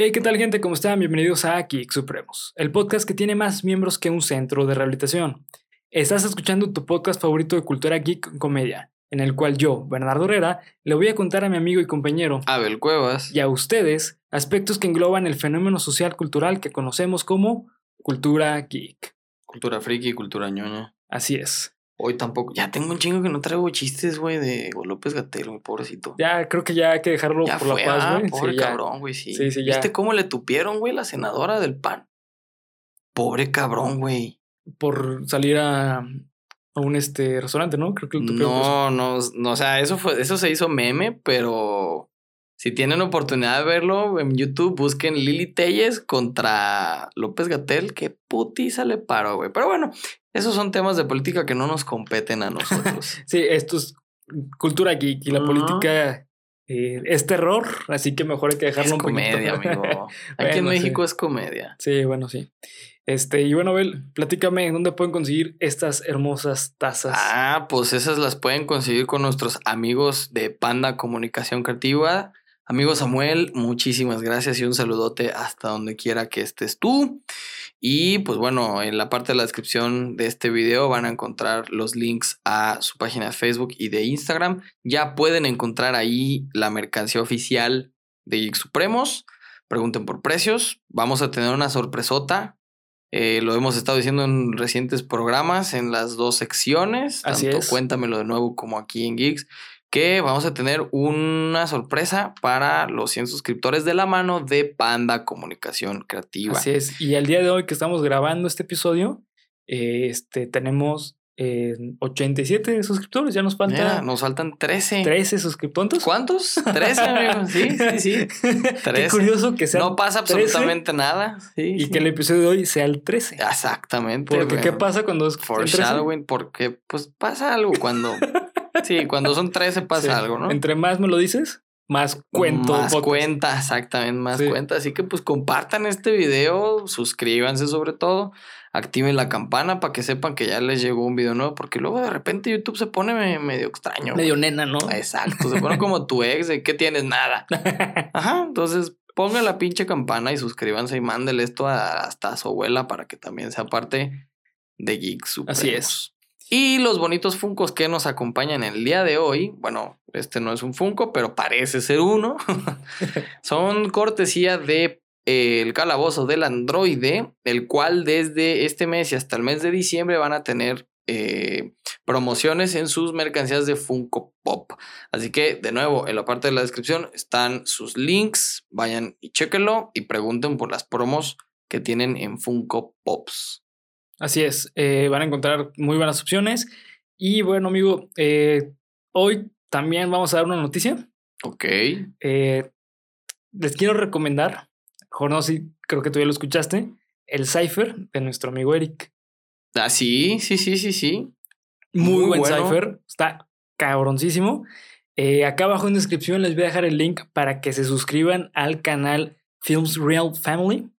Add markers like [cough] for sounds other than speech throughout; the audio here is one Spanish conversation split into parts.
Hey, ¿qué tal gente? ¿Cómo están? Bienvenidos a Geek Supremos, el podcast que tiene más miembros que un centro de rehabilitación. Estás escuchando tu podcast favorito de cultura geek comedia, en el cual yo, Bernardo Herrera, le voy a contar a mi amigo y compañero Abel Cuevas y a ustedes aspectos que engloban el fenómeno social cultural que conocemos como cultura geek. Cultura friki, cultura ñoña. Así es. Hoy tampoco. Ya tengo un chingo que no traigo chistes, güey, de López Gatel, mi pobrecito. Ya creo que ya hay que dejarlo Ya por fue, la paz, ah, güey. Pobre Sí, cabrón, güey, sí. Sí, sí, ya. ¿Viste cómo le tupieron, güey, la senadora del PAN? Pobre cabrón, güey. Por salir a, a un este restaurante, ¿no? Creo que lo tupieron. No, no, no, o sea, eso fue, eso se hizo meme, pero si tienen oportunidad de verlo en YouTube, busquen Lili Telles contra López Gatel, qué putiza le paró, güey. Pero bueno, esos son temas de política que no nos competen a [laughs] nosotros. Sí, esto es cultura geek y la política eh, es terror, así que mejor hay que dejarlo es un poquito. comedia, [laughs] amigo. Aquí en sí. México es comedia. Sí, bueno, sí. Este, y bueno, Abel, platícame dónde pueden conseguir estas hermosas tazas. Ah, pues esas las pueden conseguir con nuestros amigos de Panda Comunicación Creativa. Amigo Samuel, muchísimas gracias y un saludote hasta donde quiera que estés tú. Y pues bueno, en la parte de la descripción de este video van a encontrar los links a su página de Facebook y de Instagram. Ya pueden encontrar ahí la mercancía oficial de Geek Supremos. Pregunten por precios. Vamos a tener una sorpresota. Eh, lo hemos estado diciendo en recientes programas, en las dos secciones. Así tanto es. Cuéntamelo de nuevo como aquí en Geeks. Que vamos a tener una sorpresa para los 100 suscriptores de la mano de Panda Comunicación Creativa. Así es. Y el día de hoy que estamos grabando este episodio, eh, este, tenemos eh, 87 suscriptores. Ya nos falta Mira, nos faltan 13. 13 suscriptores. ¿Cuántos? 13, amigo. Sí, sí, sí. [laughs] Qué 13. curioso que sea No pasa 13 absolutamente nada. Sí, y sí. que el episodio de hoy sea el 13. Exactamente. Porque. ¿qué pasa cuando es el 13? Foreshadowing, porque pues pasa algo cuando. [laughs] sí, cuando son 13 pasa Sí. algo, ¿no? Entre más me lo dices, más cuento. Más podcast. cuenta, exactamente, más Sí. cuenta. Así que pues compartan este video, suscríbanse sobre todo, activen la campana para que sepan que ya les llegó un video nuevo, porque luego de repente YouTube se pone me- medio extraño. Medio güey. nena, ¿no? Exacto, se pone como tu ex de que tienes nada. [laughs] Ajá, entonces pongan la pinche campana y suscríbanse y mándele esto a- hasta a su abuela para que también sea parte de Geek Supremos. Así es. Y los bonitos funcos que nos acompañan el día de hoy, bueno, este no es un funko, pero parece ser uno, [laughs] son cortesía de eh, el calabozo del androide, el cual desde este mes y hasta el mes de diciembre van a tener eh, promociones en sus mercancías de Funko Pop. Así que, de nuevo, en la parte de la descripción están sus links, vayan y chéquenlo y pregunten por las promos que tienen en Funko Pops. Así es, eh, van a encontrar muy buenas opciones. Y bueno, amigo, eh, hoy también vamos a dar una noticia. Ok. Eh, les quiero recomendar, no si creo que tú ya lo escuchaste, el Cypher de nuestro amigo Eric. Ah, sí, sí, sí, sí, sí. Muy, Muy buen bueno. Cypher, está cabroncísimo. Acá abajo en descripción les voy a dejar el link para que se suscriban al canal Films Real Family,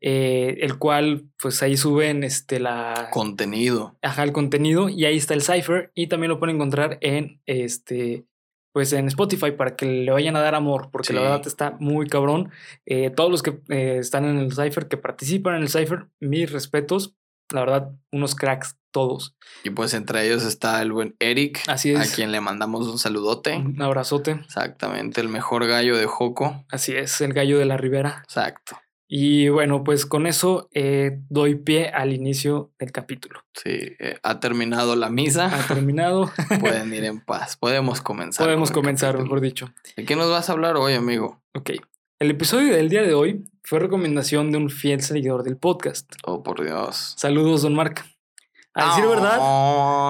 Eh, el cual pues ahí suben este, la, Contenido. ajá, el contenido y ahí está el cipher y también lo pueden encontrar en este pues en Spotify para que le vayan a dar amor porque la verdad está muy cabrón Eh, todos los que eh, están en el cipher que participan en el cipher mis respetos la verdad unos cracks todos Y pues entre ellos está el buen Eric, así a es quien le mandamos un saludote. un abrazote Exactamente, el mejor gallo de Joco. así es el gallo de la ribera Exacto. Y bueno pues con eso eh, doy pie al inicio del capítulo Sí, eh, ha terminado la misa. ha terminado [laughs] Pueden ir en [laughs] paz. Podemos comenzar. podemos con comenzar capítulo. mejor dicho ¿De qué nos vas a hablar hoy, amigo? Ok. El episodio del día de hoy fue recomendación de un fiel seguidor del podcast. Oh, por Dios. Saludos, don Marc. A decir verdad,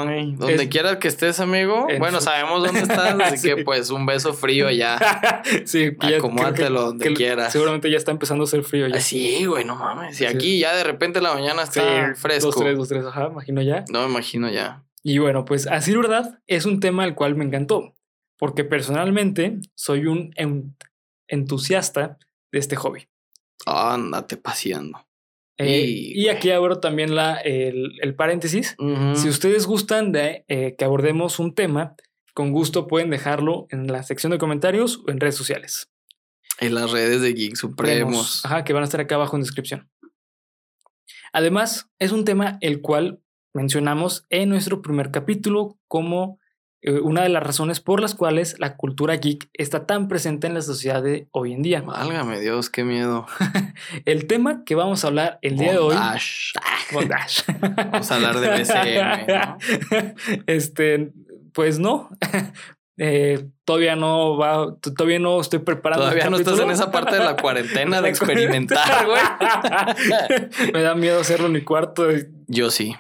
Ay, donde Es- quieras que estés, amigo. En Bueno, su- sabemos dónde estás, [laughs] así Sí. que pues un beso frío ya. [laughs] sí, Acomódatelo donde que quieras. Seguramente ya está empezando a hacer frío ya. Así, güey, no mames. Y Sí. aquí ya de repente la mañana Sí, está fresco. Dos, tres, dos, tres, ajá, imagino ya. No me imagino ya. Y bueno, pues a decir verdad, es un tema al cual me encantó. Porque personalmente soy un en- entusiasta de este hobby. Ándate paseando. Eh, Y, y aquí abro también la, el, el paréntesis. Si ustedes gustan de eh, que abordemos un tema, con gusto pueden dejarlo en la sección de comentarios o en redes sociales. En las redes de Geek Supremos. Ajá, que van a estar acá abajo en descripción. Además, es un tema el cual mencionamos en nuestro primer capítulo como una de las razones por las cuales la cultura geek está tan presente en la sociedad de hoy en día. Válgame Dios, qué miedo. [laughs] El tema que vamos a hablar el día de hoy. Bondage. [laughs] Vamos a hablar de BCM, ¿no? [laughs] Este, pues no. Eh, todavía no va, todavía no estoy preparando. Todavía no estás en esa parte de la cuarentena de experimentar, güey. Me da miedo hacerlo en mi cuarto. Yo sí.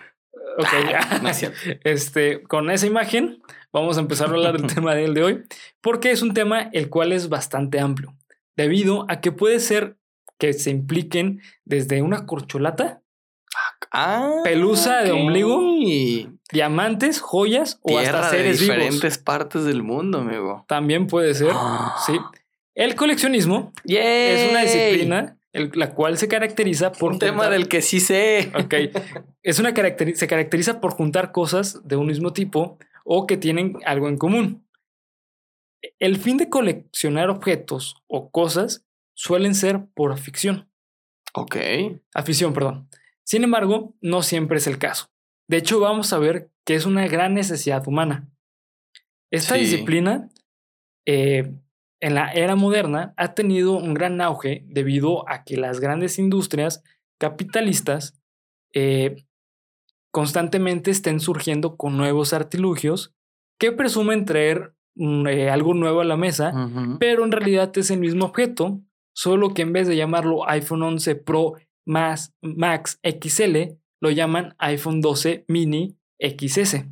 Ok, Ah, no es cierto. [laughs] este, con esa imagen vamos a empezar a hablar del [laughs] tema del de hoy, porque es un tema el cual es bastante amplio, debido a que puede ser que se impliquen desde una corcholata, Ah, Pelusa de ombligo. diamantes, joyas o hasta de seres vivos. diferentes partes del mundo, amigo. También puede ser, sí. [gasps] El coleccionismo es una disciplina el- la cual se caracteriza por Un tema del que sí sé. Ok. Es una caracteri- se caracteriza por juntar cosas de un mismo tipo o que tienen algo en común. El fin de coleccionar objetos o cosas suelen ser por afición. Ok. Afición, perdón. Sin embargo, no siempre es el caso. De hecho, vamos a ver que es una gran necesidad humana. Esta Sí. disciplina, eh, en la era moderna, ha tenido un gran auge debido a que las grandes industrias capitalistas eh, constantemente estén surgiendo con nuevos artilugios que presumen traer mm, eh, algo nuevo a la mesa, pero en realidad es el mismo objeto, solo que en vez de llamarlo iPhone 11 Pro más Max XL, lo llaman iPhone 12 Mini XS.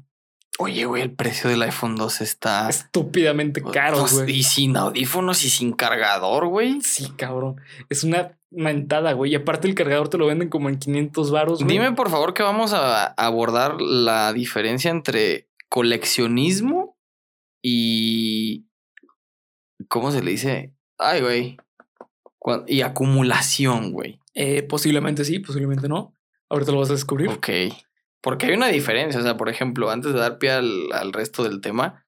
Oye, güey, el precio del iPhone 12 está Estúpidamente caro, Pues, güey. Y sin audífonos y sin cargador, güey. Sí, cabrón. Es una mentada, güey. Y aparte el cargador te lo venden como en 500 varos, güey. Dime por favor que vamos a abordar la diferencia entre coleccionismo y... ¿Cómo se le dice? Ay, güey. Y acumulación, güey. Eh, posiblemente sí, posiblemente no. Ahorita lo vas a descubrir. Ok. Porque hay una diferencia. O sea, por ejemplo, antes de dar pie al, al resto del tema,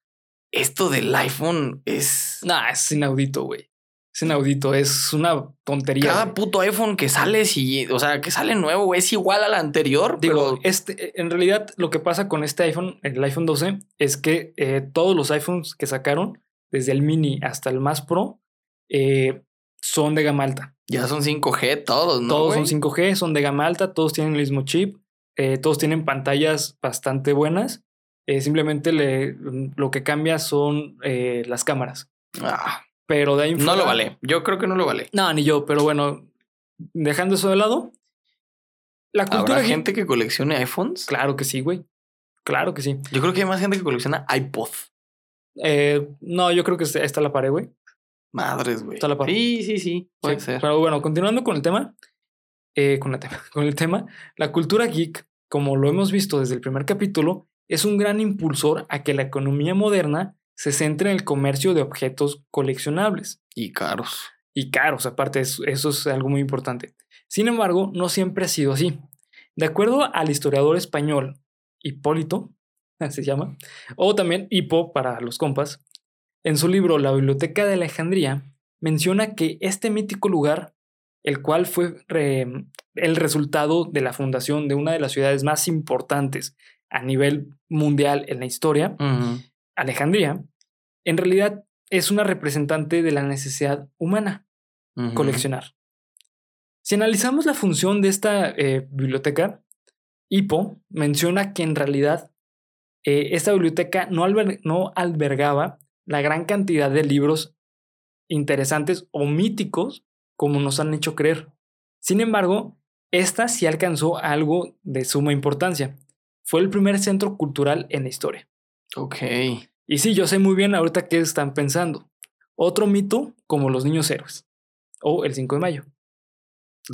esto del iPhone es... Nah, es inaudito, güey. Es inaudito. Es una tontería. Cada güey. puto iPhone que sale, si, o sea, que sale nuevo, güey, es igual al anterior, Digo, pero este, en realidad lo que pasa con este iPhone, el iPhone 12, es que eh, todos los iPhones que sacaron, desde el mini hasta el más pro, eh, son de gama alta. ya son 5G todos, ¿no? todos güey? son 5G, son de gama alta, todos tienen el mismo chip, eh, todos tienen pantallas bastante buenas. eh, simplemente le, lo que cambia son eh, las cámaras. Ah, Pero de ahí no lo vale. Yo creo que no lo vale. No, ni yo, pero bueno, dejando eso de lado, la cultura ¿Habrá gente que coleccione iPhones? Claro que sí, güey. Claro que sí. Yo creo que hay más gente que colecciona iPod. Eh, no, yo creo que está la pared, güey. Madres, güey. Está la par. Sí, sí, sí. Puede Sí, ser. Pero bueno, continuando con el tema, eh, con, el tema [laughs] con el tema, la cultura geek, como lo hemos visto desde el primer capítulo, es un gran impulsor a que la economía moderna se centre en el comercio de objetos coleccionables Y caros. y caros, aparte, eso, eso es algo muy importante. Sin embargo, no siempre ha sido así. De acuerdo al historiador español Hipólito, [laughs] se llama, o también Hipo para los compas, en su libro La Biblioteca de Alejandría, menciona que este mítico lugar, el cual fue re- el resultado de la fundación de una de las ciudades más importantes a nivel mundial en la historia. Alejandría, en realidad es una representante de la necesidad humana coleccionar. Si analizamos la función de esta eh, biblioteca, Hippo menciona que en realidad eh, esta biblioteca no, alber- no albergaba la gran cantidad de libros interesantes o míticos como nos han hecho creer. Sin embargo, esta sí alcanzó algo de suma importancia. Fue el primer centro cultural en la historia. Ok. Y sí, yo sé muy bien ahorita qué están pensando. Otro mito como los niños héroes. O el 5 de mayo.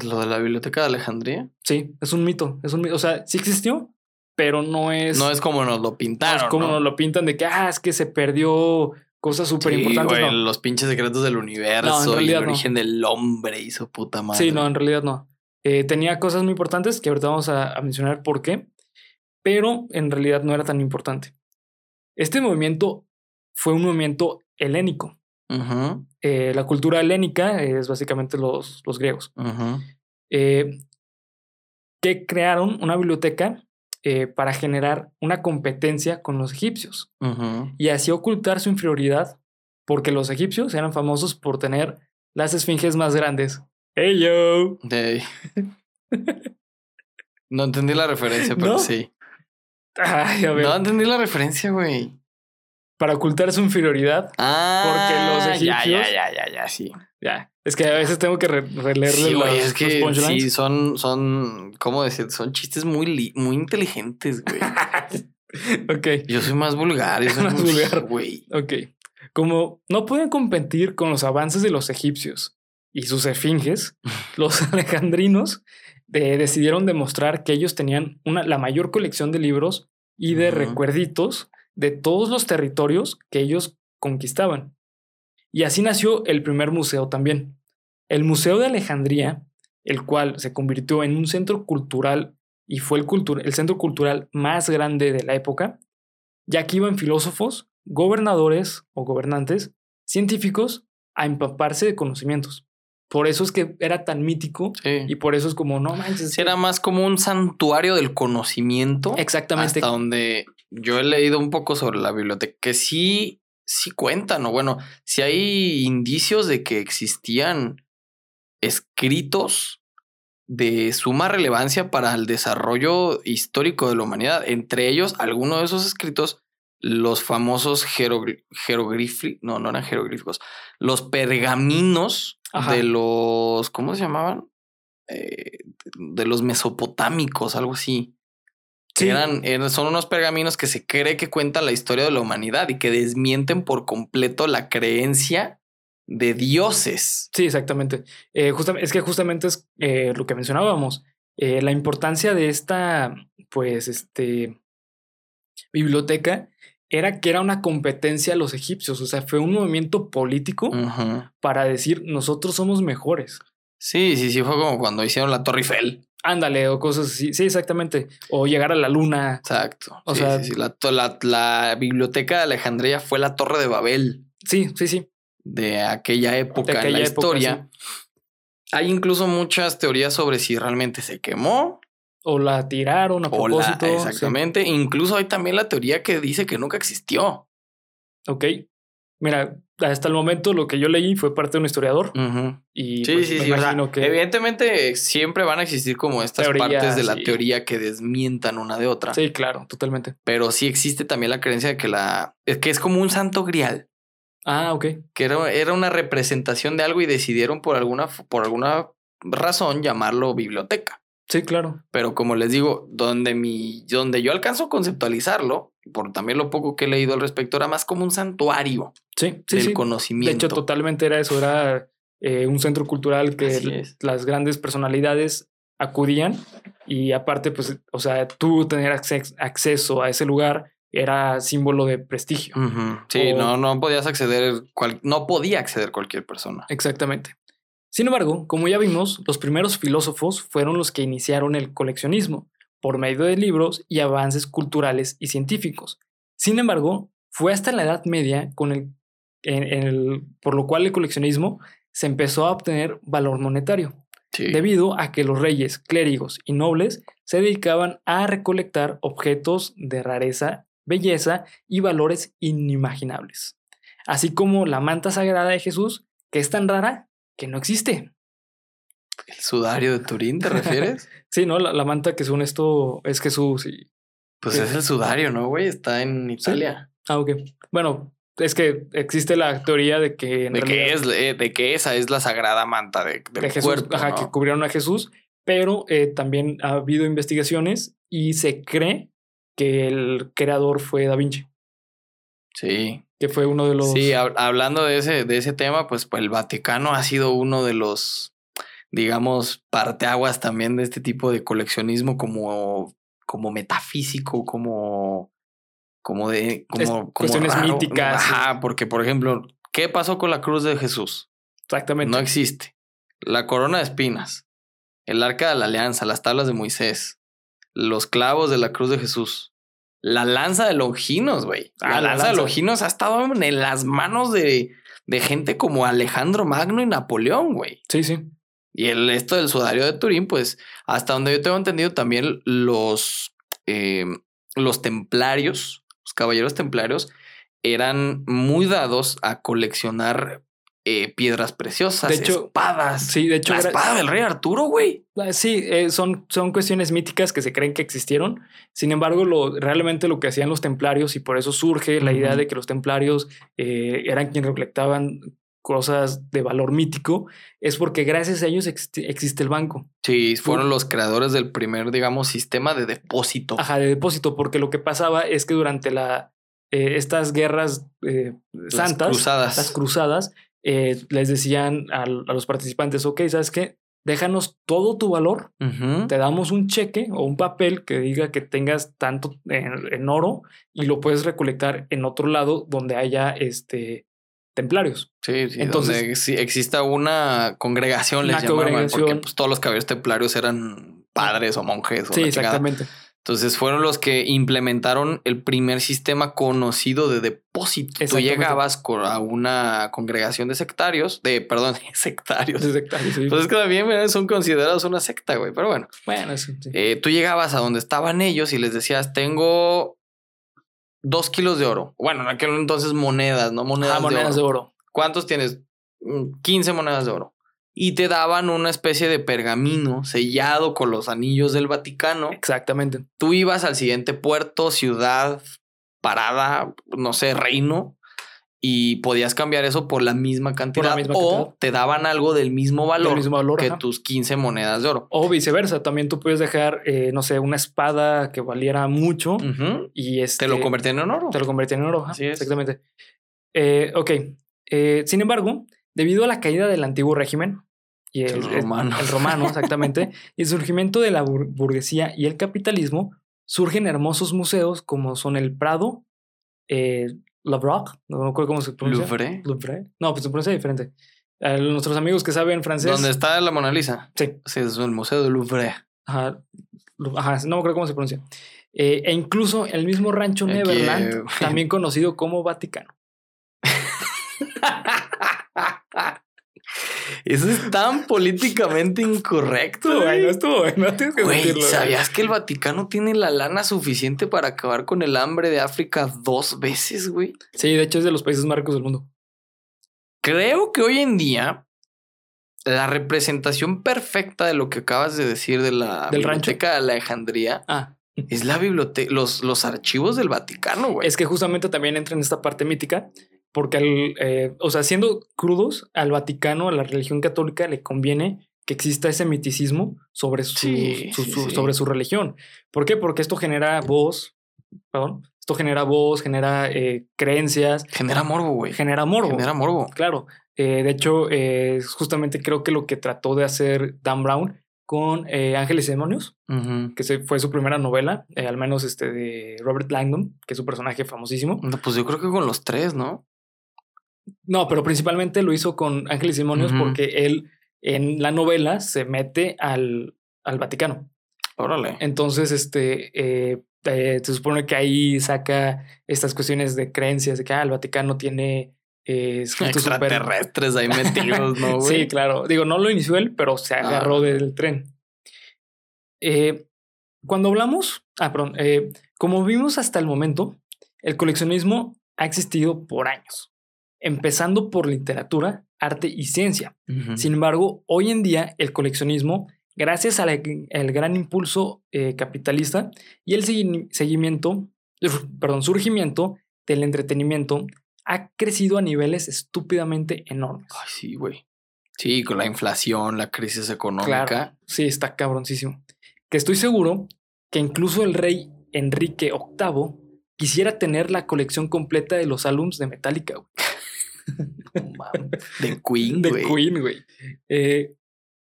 Lo de la biblioteca de Alejandría. Sí, es un mito. Es un mito. O sea, sí existió, pero no es. no es como nos lo no es pintaron. como ¿no? nos lo pintan de que, ah, es que se perdió cosas súper importantes. Sí, no. Los pinches secretos del universo No, en y el no. origen del hombre y su puta madre. Sí, no, en realidad no. Eh, tenía cosas muy importantes que ahorita vamos a, a mencionar por qué, pero en realidad no era tan importante. Este movimiento fue un movimiento helénico. Eh, la cultura helénica es básicamente los, los griegos, eh, que crearon una biblioteca eh, para generar una competencia con los egipcios y así ocultar su inferioridad, porque los egipcios eran famosos por tener las esfinges más grandes. ¡Hey yo! [laughs] No entendí la referencia, pero ¿No? sí. Ay, a ver, No entendí la referencia, güey. Para ocultar su inferioridad, Ah, los ya, ya, egipcios- ya, ya, ya, sí. ya, es que a veces tengo que re- releerle Sí, los, es que los punchlines. sí, son, son, ¿cómo decir? Son chistes muy, muy inteligentes, güey. [laughs] ok. Yo soy más vulgar, yo [laughs] soy Más vulgar. güey. Ok. Como no pueden competir con los avances de los egipcios y sus esfinges, [laughs] los alejandrinos eh, decidieron demostrar que ellos tenían una, la mayor colección de libros y de recuerditos de todos los territorios que ellos conquistaban. Y así nació el primer museo también. El Museo de Alejandría, el cual se convirtió en un centro cultural y fue el, cultu- el centro cultural más grande de la época, ya que iban filósofos, gobernadores o gobernantes, científicos, a empaparse de conocimientos. Por eso es que era tan mítico Sí. y por eso es como, no manches. Era más como un santuario del conocimiento. Exactamente. Hasta donde yo he leído un poco sobre la biblioteca, que sí, sí cuentan, o bueno, sí hay indicios de que existían escritos de suma relevancia para el desarrollo histórico de la humanidad. Entre ellos, algunos de esos escritos, los famosos jeroglíficos, no, no eran jeroglíficos, los pergaminos Ajá. de los, ¿cómo se llamaban? Eh, de los mesopotámicos, algo así. Sí. Eran, eran- son unos pergaminos que se cree que cuentan la historia de la humanidad y que desmienten por completo la creencia de dioses. Sí, exactamente. Eh, justa- es que justamente es eh, lo que mencionábamos. eh, la importancia de esta, pues, este, biblioteca era que era una competencia a los egipcios. O sea, fue un movimiento político para decir nosotros somos mejores. Sí, sí, sí, fue como cuando hicieron la Torre Eiffel. Ándale, o cosas así. Sí, exactamente. O llegar a la luna. Exacto. O Sí, sea- sí, sí. La, la- la biblioteca de Alejandría fue la Torre de Babel Sí, sí, sí. de aquella época De en la aquella época, historia. Hay incluso muchas teorías sobre si realmente se quemó O la tiraron a o propósito. Exactamente. Incluso hay también la teoría que dice que nunca existió. Ok. Mira, hasta el momento lo que yo leí fue parte de un historiador. Y Sí, pues, sí, me sí. o sea, imagino que. Evidentemente siempre van a existir como estas partes de la teoría que desmientan una de otra. Sí, claro, totalmente. Pero sí existe también la creencia de que la es que es como un santo grial, Ah, ok. que era, era una representación de algo y decidieron por alguna, por alguna razón llamarlo biblioteca. Sí, claro. Pero como les digo, donde mi, donde yo alcanzo a conceptualizarlo, por también lo poco que he leído al respecto, era más como un santuario Sí, sí, del sí. De conocimiento. hecho, totalmente era eso. Era eh, un centro cultural que las grandes personalidades acudían. Y aparte, pues, o sea, tú tener acces- acceso a ese lugar era símbolo de prestigio. Sí, O- no, no podías acceder, cual- no podía acceder cualquier persona. Exactamente. Sin embargo, como ya vimos, los primeros filósofos fueron los que iniciaron el coleccionismo por medio de libros y avances culturales y científicos. Sin embargo, fue hasta la Edad Media con el, en- en el- por lo cual el coleccionismo se empezó a obtener valor monetario, Sí. debido a que los reyes, clérigos y nobles se dedicaban a recolectar objetos de rareza, belleza y valores inimaginables, así como la manta sagrada de Jesús, que es tan rara que no existe. ¿El sudario de Turín te refieres? [laughs] Sí, ¿no? La, la manta que según esto es Jesús y... Pues es el sudario, ¿no, güey? Está en Italia. Ah, ok. Bueno, es que existe la teoría de que... en De que, es, eh, de que esa es la sagrada manta de, del de Jesús, cuerpo, ajá, ¿no? que cubrieron a Jesús, pero eh, también ha habido investigaciones y se cree que el creador fue Da Vinci, Sí. que fue uno de los... Sí, hab- hablando de ese, de ese tema, pues, pues el Vaticano ha sido uno de los, digamos, parteaguas también de este tipo de coleccionismo como, como metafísico, como, como de, como, Es- como cuestiones raro. míticas, Ajá, porque, por ejemplo, ¿qué pasó con la cruz de Jesús? Exactamente. No existe. La corona de espinas. el arca de la alianza, las tablas de Moisés, los clavos de la cruz de Jesús, la lanza de Longinos, güey. La, Ah, la lanza de. Longinos ha estado en las manos de, de gente como Alejandro Magno y Napoleón, güey. Sí, sí. Y el esto del sudario de Turín, pues hasta donde yo tengo entendido también los, eh, los templarios, los caballeros templarios, eran muy dados a coleccionar eh, piedras preciosas, De hecho, espadas. Sí, de hecho, la espada del rey Arturo, güey. Ah, Sí, eh, son, son cuestiones míticas que se creen que existieron. Sin embargo, lo, realmente lo que hacían los templarios, y por eso surge la idea de que los templarios eh, eran quienes recolectaban cosas de valor mítico, es porque gracias a ellos existe, existe el banco. Sí, fueron los creadores del primer, digamos, sistema de depósito. Ajá, de depósito, porque lo que pasaba es que durante la, eh, estas guerras Las santas, cruzadas. las cruzadas, eh, les decían a, los participantes, ok, ¿sabes qué? Déjanos todo tu valor te damos un cheque o un papel que diga que tengas tanto en, en oro y lo puedes recolectar en otro lado donde haya este templarios. Sí, sí, Entonces- donde sí exista una congregación, les Una llamaban, porque pues, todos los caballeros templarios eran padres o monjes. O Sí, chingada. Entonces fueron los que implementaron el primer sistema conocido de depósito. Tú llegabas a una congregación de sectarios, de, perdón, [laughs] sectarios. Sí. Pues es que también son considerados una secta, güey. Pero bueno, bueno, sí, sí. eh, tú llegabas a donde estaban ellos y les decías, tengo dos kilos de oro. Bueno, en aquel entonces monedas, ¿no? Monedas, Ah, monedas de de oro. oro. ¿Cuántos tienes? Mm, 15 monedas de oro. Y te daban una especie de pergamino sellado con los anillos del Vaticano. Exactamente. Tú ibas al siguiente puerto, ciudad, parada, no sé, reino, y podías cambiar eso por la misma cantidad. misma o cantidad. te daban algo del mismo valor Del mismo valor. que ajá. tus 15 monedas de oro. O viceversa, también tú puedes dejar, eh, no sé, una espada que valiera mucho y este, Te lo convertían en oro. te lo convertían en oro. ajá, Así es. Exactamente. Eh, ok. Eh, sin embargo, debido a la caída del antiguo régimen y el, El romano. el romano, [laughs] exactamente, y el surgimiento de la bur- burguesía y el capitalismo, surgen hermosos museos como son el Prado, eh, Louvre, no me acuerdo cómo se pronuncia. Louvre. Louvre. No, pues se pronuncia diferente. A nuestros amigos que saben francés. ¿Dónde está la Mona Lisa? Sí. Sí, es el Museo de Louvre. Ajá, no me acuerdo cómo se pronuncia. Eh, e incluso el mismo rancho Neverland, eh, [laughs] también conocido como Vaticano. [laughs] Eso es tan políticamente incorrecto, güey. estuvo bueno, tienes que Güey, decirlo, güey. ¿sabías que el Vaticano tiene la lana suficiente para acabar con el hambre de África dos veces, güey? Sí, de hecho es de los países más ricos del mundo. Creo que hoy en día la representación perfecta de lo que acabas de decir de la ¿Del rancho? biblioteca de Alejandría Ah, es la biblioteca, los, los archivos del Vaticano, güey. es que justamente también entra en esta parte mítica, porque al, eh, o sea, siendo crudos, al Vaticano, a la religión católica, le conviene que exista ese miticismo sobre su, Sí, su- sí, su- sí. sobre su religión. ¿Por qué? Porque esto genera voz, perdón, esto genera voz, genera eh, creencias, Genera morbo, güey. genera morbo. Genera morbo. Claro. Eh, de hecho, eh, justamente creo que lo que trató de hacer Dan Brown con Ángeles y Demonios, Ujú. que se- fue su primera novela, al menos este de Robert Langdon, que es un personaje famosísimo. No, Pues yo creo que con los tres, ¿no? No, pero principalmente lo hizo con Ángeles y Demonios porque él en la novela se mete al, al Vaticano. Órale. Entonces, este, eh, eh, se supone que ahí saca estas cuestiones de creencias, de que ah, el Vaticano tiene eh, Extraterrestres ahí metidos, ¿no, [laughs] güey? Sí, claro. Digo, no lo inició él, pero se agarró Ah. del tren. Cuando hablamos, ah, perdón, como vimos hasta el momento, el coleccionismo ha existido por años, empezando por literatura, arte y ciencia. Sin embargo, hoy en día el coleccionismo, gracias al al gran impulso eh, capitalista y el segui- seguimiento, [laughs] perdón, surgimiento del entretenimiento, ha crecido a niveles estúpidamente enormes. Ay, sí, güey. Sí, con la inflación, la crisis económica. Claro, sí, está cabroncísimo. Que estoy seguro que incluso el rey Enrique VIII quisiera tener la colección completa de los álbums de Metallica, güey. [laughs] De Queen, de güey. Queen, güey. Eh,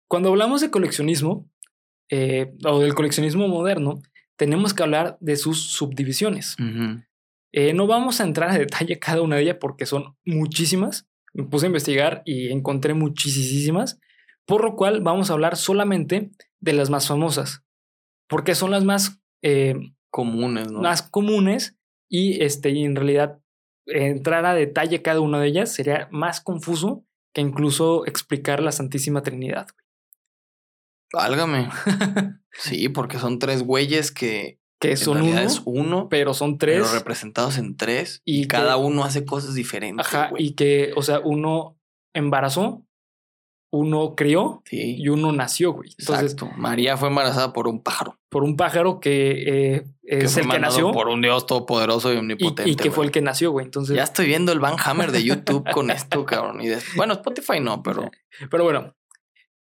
cuando hablamos de coleccionismo eh, o del coleccionismo moderno, tenemos que hablar de sus subdivisiones. Eh, no vamos a entrar a detalle cada una de ellas porque son muchísimas. Me puse a investigar y encontré muchísimas, Por lo cual vamos a hablar solamente de las más famosas, porque son las más, Comunes, ¿no? más comunes y, este, y en realidad entrar a detalle cada una de ellas sería más confuso que incluso explicar la Santísima Trinidad. Válgame. [laughs] Sí, porque son tres güeyes que Que son uno, es uno, pero son pero tres. representados en tres Y cada que- uno hace cosas diferentes. Ajá, y que, o sea, uno embarazó, uno crió Sí, y uno nació, güey. Entonces, exacto. María fue embarazada por un pájaro. por un pájaro que eh, es el que nació por un dios todopoderoso y y, omnipotente. y que fue el que nació, güey. Entonces, Ya estoy viendo el Van Hammer de YouTube con esto, cabrón. Y de- Bueno, Spotify no, pero [laughs] pero bueno,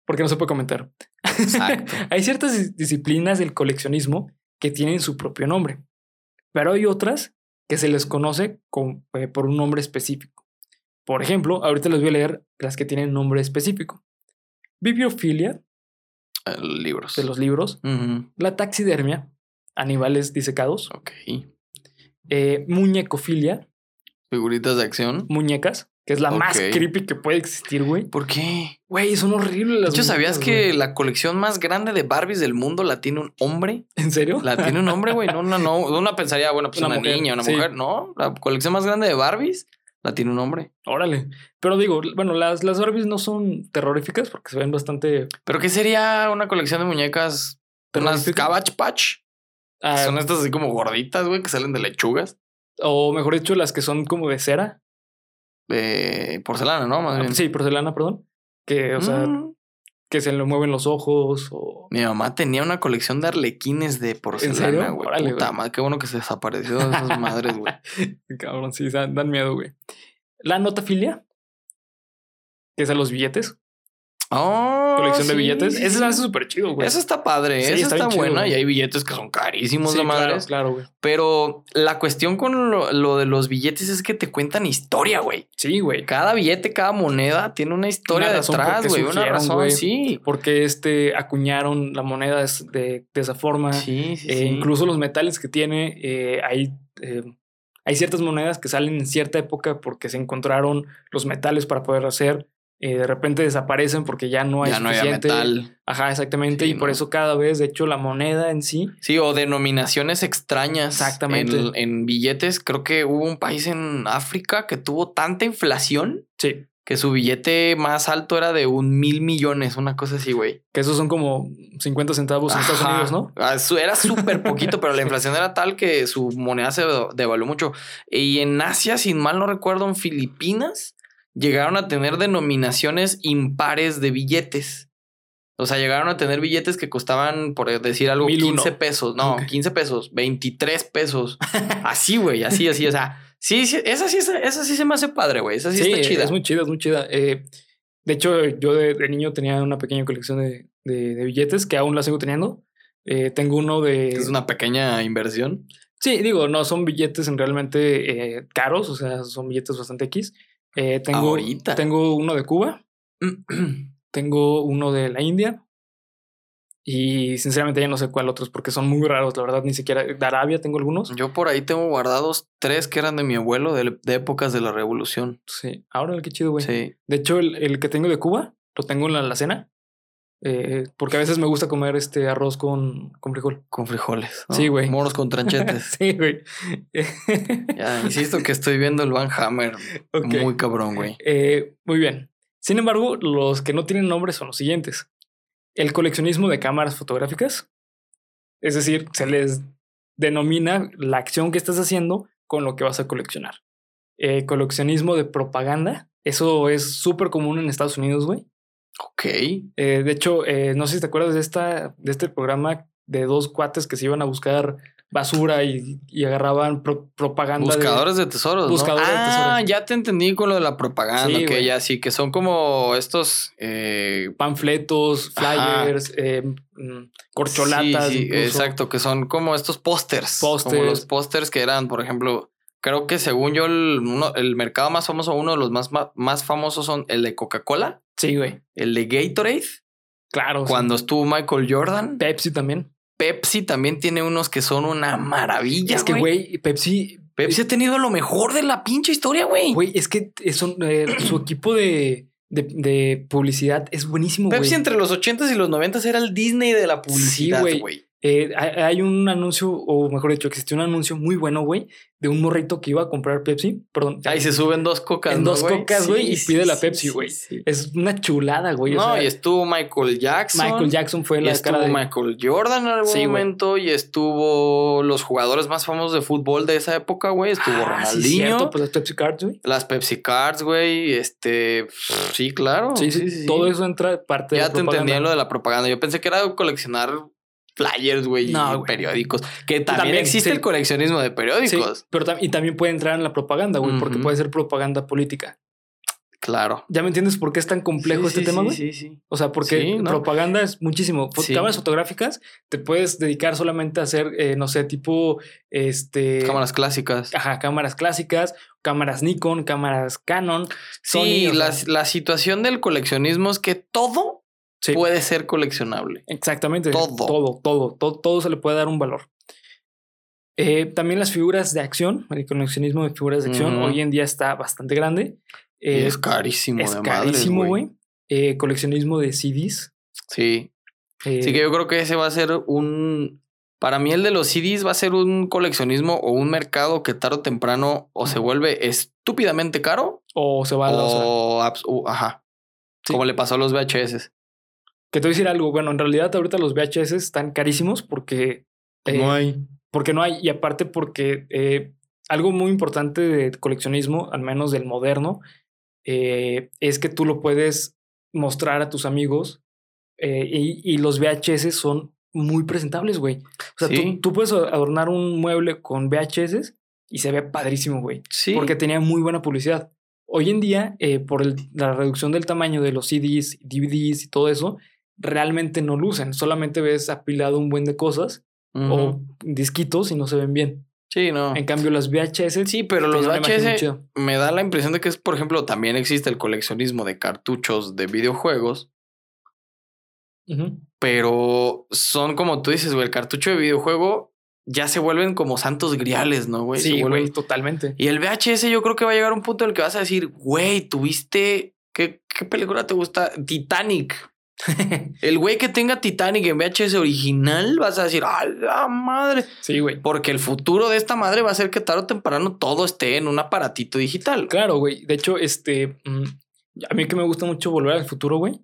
porque no se puede comentar. exacto. [laughs] Hay ciertas dis- disciplinas del coleccionismo que tienen su propio nombre, pero hay otras que se les conoce con- eh, por un nombre específico. Por ejemplo, ahorita les voy a leer las que tienen nombre específico. Bibliofilia, Eh, Libros. de los libros, la taxidermia, animales disecados, Ok. eh, muñecofilia, Figuritas de acción. muñecas, que es la más creepy que puede existir, güey. ¿Por qué? Güey, son horribles De las hecho, ¿sabías que la colección más grande de Barbies del mundo la tiene un hombre? ¿En serio? La tiene un hombre, güey. No, no, no. Uno pensaría, bueno, pues Una una, niña, una sí. mujer. No, la colección más grande de Barbies la tiene un hombre. Órale. Pero digo, bueno, las, las Barbies no son terroríficas porque se ven bastante... ¿Pero qué sería una colección de muñecas? Unas ¿Terrorífica? Cabbage Patch. ah, Son estas así como gorditas, güey, que salen de lechugas. O mejor dicho, las que son como de cera. De porcelana, ¿no? Más Ah, bien. sí, porcelana, perdón. Que, o sea, Mm. Que se le mueven los ojos o... Mi mamá tenía una colección de arlequines de porcelana, güey. Puta madre, qué bueno que se desapareció de esas [laughs] madres, güey. Cabrón, sí, dan, dan miedo, güey. La notafilia, que es a los billetes. Oh, Colección de sí, billetes. Ese se hace súper chido, güey. Eso está padre, Sí, eso está está, chido, buena y hay billetes que son carísimos Sí, de claro, madres. claro, güey. Pero la cuestión con lo, lo de los billetes es que te cuentan historia, güey. Sí, güey. Cada billete, cada moneda tiene una historia Una detrás, güey. Una razón, güey. sí. Porque este acuñaron la moneda de, de esa forma. Sí, sí, Eh, sí. Incluso los metales que tiene, eh, hay, eh, hay ciertas monedas que salen en cierta época porque se encontraron los metales para poder hacer. Eh, de repente desaparecen porque ya no hay ya no suficiente. metal. Ajá, exactamente. Sí, y por no. eso cada vez, de hecho, la moneda en sí. Sí, o denominaciones extrañas. Exactamente. En, en billetes, creo que hubo un país en África que tuvo tanta inflación Sí. que su billete más alto era de un mil millones, una cosa así, güey. Que esos son como 50 centavos en Estados. Unidos, ¿no? Ah, Era súper poquito, pero la [laughs] inflación era tal que su moneda se devaluó mucho. Y en Asia, sin mal no recuerdo, en Filipinas, llegaron a tener denominaciones impares de billetes. O sea, llegaron a tener billetes que costaban, por decir algo, 1001. 15 pesos. No, Ok. 15 pesos, 23 pesos. [laughs] así, güey, así, así. O sea, sí, sí, esa sí, esa sí se me hace padre, güey. Esa sí, Sí, está chida. es muy chida, es muy chida. Eh, de hecho, yo de, de niño tenía una pequeña colección de, de- de billetes que aún la sigo teniendo. Eh, tengo uno de... Es una pequeña inversión. Sí, digo, no son billetes en realmente eh, caros, o sea, son billetes bastante X. Eh, tengo, Ahorita. tengo uno de Cuba, [clears throat] tengo uno de la India y sinceramente ya no sé cuál otros porque son muy raros, la verdad, ni siquiera de Arabia tengo algunos. Yo por ahí tengo guardados tres que eran de mi abuelo de, de épocas de la revolución. Sí, ahora qué chido, güey. Sí. De hecho, el, el que tengo de Cuba lo tengo en la alacena eh, porque a veces me gusta comer este arroz con, con frijol. Con frijoles. ¿no? Sí, güey. Moros con tranchetes. [laughs] sí, güey. ya, insisto que estoy viendo el Van Hammer. Muy cabrón, güey. Eh, muy bien. Sin embargo, los que no tienen nombre son los siguientes. El coleccionismo de cámaras fotográficas. Es decir, se les denomina la acción que estás haciendo con lo que vas a coleccionar. Eh, coleccionismo de propaganda. Eso es súper común en Estados Unidos, güey. Ok. Eh, de hecho, eh, no sé si te acuerdas de, esta, de este programa de dos cuates que se iban a buscar basura y, y agarraban pro- propaganda. de- Buscadores de, tesoros. ¿no? Buscadores de ah, tesoros. ya te entendí con lo de la propaganda. Sí, que ya sí, que son como estos. eh, panfletos, flyers, eh, mm, corcholatas. Sí, sí, exacto, que son como estos pósters. Pósters. Como los pósters que eran, por ejemplo, creo que según yo, el, uno- el mercado más famoso, uno de los más, más famosos son el de Coca-Cola, Sí, güey. el de Gatorade, Claro. sí. cuando estuvo Michael Jordan. Pepsi también. Pepsi también tiene unos que son una maravilla. es que, güey, Pepsi. Pepsi ha tenido lo mejor de la pinche historia, güey. Güey, es que es un, eh, su [clears throat] equipo de, de, de publicidad es buenísimo, güey. Pepsi entre los 80s y los 90s era el Disney de la publicidad, güey. güey. Eh, hay, un anuncio, o mejor dicho, existió un anuncio muy bueno, güey, de un morrito que iba a comprar Pepsi. Perdón. Ahí se suben dos cocas, En ¿no, dos cocas, güey, y pide la sí, Pepsi, sí, güey. sí. Es una chulada, güey. o No, sea, y estuvo Michael Jackson. Michael Jackson fue y la estuvo cara de... Michael Jordan en algún Sí, momento. Y estuvo los jugadores más famosos de fútbol de esa época, güey. Estuvo Ah, sí, Ronaldinho. cierto, pues las Pepsi Cards, güey. Las Pepsi Cards, güey. Este. Sí, claro. Sí, sí, todo eso entra parte de Ya la te propaganda. entendía lo de la propaganda. Yo pensé que era coleccionar flyers, güey, No, y periódicos. Que también, También, existe sí. el coleccionismo de Sí, periódicos. pero tam- y también puede entrar en la propaganda, güey, porque puede ser propaganda política. Claro. ¿Ya me entiendes por qué es tan complejo Sí, este sí, tema, sí, güey? Sí, sí. O sea, porque Sí, ¿no? propaganda es muchísimo. Sí. Cámaras fotográficas, te puedes dedicar solamente a hacer, eh, no sé, tipo, este... Cámaras clásicas. Ajá, cámaras clásicas, cámaras Nikon, cámaras Canon. Sony, Sí, la, sea, la situación del coleccionismo es que todo sí, puede ser coleccionable. exactamente. todo. Todo, todo, todo, todo se le puede dar un valor. Eh, también las figuras de acción, el coleccionismo de figuras de acción hoy en día está bastante grande. Y Eh, es carísimo es de carísimo, güey. Eh, coleccionismo de CDs. Sí. eh, Así que yo creo que ese va a ser un. Para mí, el de los CDs va a ser un coleccionismo o un mercado que tarde o temprano o se vuelve estúpidamente caro o se va a la o. ajá. Sí. Como le pasó a los VHS. Que te voy a decir algo. Bueno, en realidad ahorita los VHS están carísimos porque. eh, hay. Porque no hay. Y aparte porque eh, algo muy importante de coleccionismo, al menos del moderno, eh, es que tú lo puedes mostrar a tus amigos eh, y, y los VHS son muy presentables, güey. O sea, tú- Sí. tú, puedes adornar un mueble con VHS y se ve padrísimo, güey. Sí. Porque tenía muy buena publicidad. Hoy en día, eh, por el- la reducción del tamaño de los CDs, DVDs y todo eso, realmente no lucen. Solamente ves apilado un buen de cosas o disquitos y no se ven bien. Sí, no. En cambio, las VHS. Sí, pero los VHS me da la impresión de que es, por ejemplo, también existe el coleccionismo de cartuchos de videojuegos, pero son como tú dices, güey, el cartucho de videojuego ya se vuelven como santos griales, ¿no, güey? Sí, vuelven- güey, totalmente. Y el VHS yo creo que va a llegar a un punto en el que vas a decir, güey, tuviste, ¿qué, qué película te gusta? Titanic. [laughs] El güey que tenga Titanic en VHS original, vas a decir, ¡a la madre! sí, güey. Porque el futuro de esta madre va a ser que tarde o temprano todo esté en un aparatito digital. Claro, güey. De hecho, este. mm, a mí que me gusta mucho volver al futuro, güey.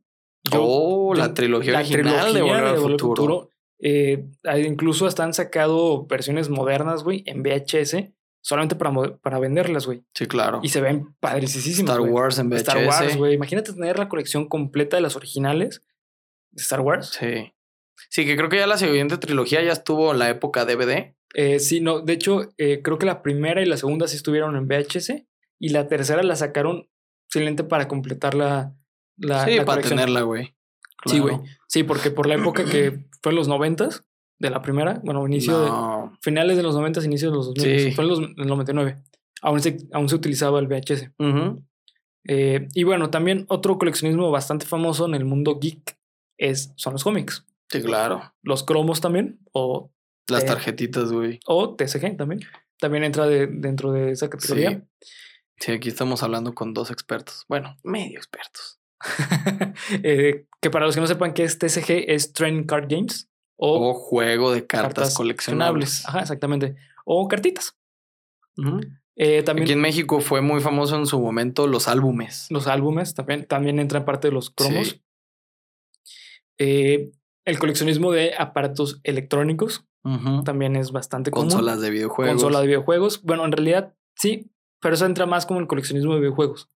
Yo- oh, la yo- trilogía la original de trilogía Volver al Futuro. eh, incluso hasta han sacado versiones modernas, güey, en VHS, solamente para, para venderlas, güey. Sí, claro. Y se ven padricísimas. Star. Wars en VHS. Star Wars, güey. Imagínate tener la colección completa de las originales de Star Wars. Sí. Sí, que creo que ya la siguiente trilogía ya estuvo en la época DVD. Eh, sí, no, de hecho, eh, creo que la primera y la segunda sí estuvieron en VHS y la tercera la sacaron simplemente para completar la, la, sí, la para colección. tenerla, güey. Sí, güey. Sí, porque por la época que [clears throat] fue en los noventas de la primera, bueno, inicio de finales de los noventas, inicio de los 2000, Sí. fue en los en el 99. Aún se, aún se utilizaba el VHS. Eh, y bueno, también otro coleccionismo bastante famoso en el mundo geek es, son los cómics. Sí, claro. Los cromos también, o, Las Eh, tarjetitas, güey. o TCG también. También entra de, dentro de esa categoría. Sí, aquí estamos hablando con dos expertos. Bueno, medio expertos. [laughs] Eh, que para los que no sepan qué es TCG, es Training Card Games o, O juego de cartas, coleccionables. Ajá, exactamente. O cartitas. Eh, también Aquí en México fue muy famoso en su momento los álbumes. los álbumes también, también entran parte de los cromos. Sí. Eh, el coleccionismo de aparatos electrónicos también es bastante común. Consolas de videojuegos. Consola de videojuegos. Bueno, en realidad sí, pero eso entra más como el coleccionismo de videojuegos.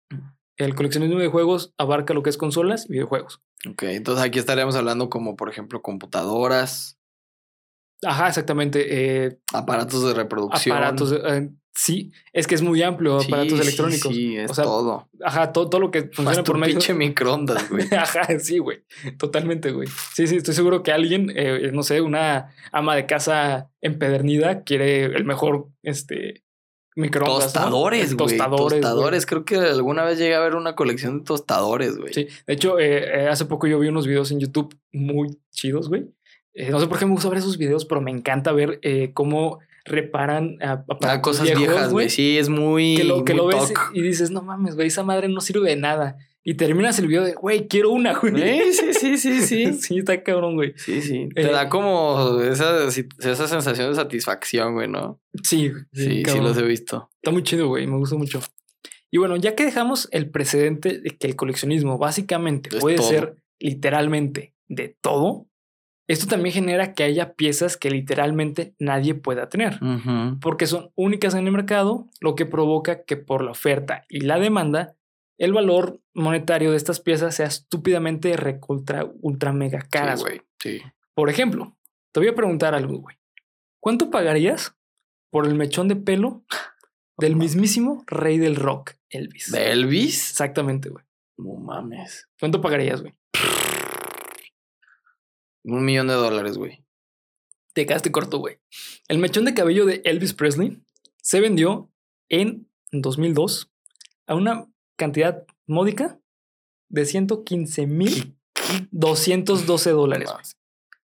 El coleccionismo de videojuegos abarca lo que es consolas y videojuegos. Ok, entonces aquí estaríamos hablando como, por ejemplo, computadoras, Ajá, exactamente. eh, aparatos de reproducción. aparatos. eh, sí, es que es muy amplio, Sí, aparatos sí, electrónicos. Sí, es O sea, todo. Ajá, todo, todo lo que funciona por medio. pinche [laughs] microondas, güey. Ajá, sí, güey. Totalmente, güey. Sí, sí, estoy seguro que alguien, eh, no sé, una ama de casa empedernida quiere el mejor, este, microondas. ¿no? Tostadores, güey. Tostadores. Tostadores. güey. Creo que alguna vez llegué a ver una colección de tostadores, güey. Sí, de hecho, eh, eh, hace poco yo vi unos videos en YouTube muy chidos, güey. Eh, no sé por qué me gusta ver esos videos, pero me encanta ver eh, cómo reparan a, Ah, aparatos cosas viejos, viejas, güey. Sí, es muy. Que lo, que muy lo ves y dices, no mames, güey, esa madre no sirve de nada. Y terminas el video de, güey, quiero una, güey. Sí, sí, sí, sí, sí. [laughs] sí, está cabrón, güey. Sí, sí. Te Eh, da como esa, esa sensación de satisfacción, güey, ¿no? Sí, Sí, sí, cabrón. los he visto. Está muy chido, güey. Me gusta mucho. Y bueno, ya que dejamos el precedente de que el coleccionismo básicamente Es puede todo. ser literalmente de todo, esto también genera que haya piezas que literalmente nadie pueda tener. Ujú. porque son únicas en el mercado, lo que provoca que por la oferta y la demanda, el valor monetario de estas piezas sea estúpidamente recontra ultra mega caras. Sí, güey. Sí. por ejemplo, te voy a preguntar algo, güey. ¿Cuánto pagarías por el mechón de pelo [laughs] del mismísimo rey del rock, Elvis? ¿De Elvis? Exactamente, güey. No mames. ¿Cuánto pagarías, güey? [laughs] Un millón de dólares, güey. Te quedaste corto, güey. El mechón de cabello de Elvis Presley se vendió en 2002 a una cantidad módica de 115 mil 212 dólares.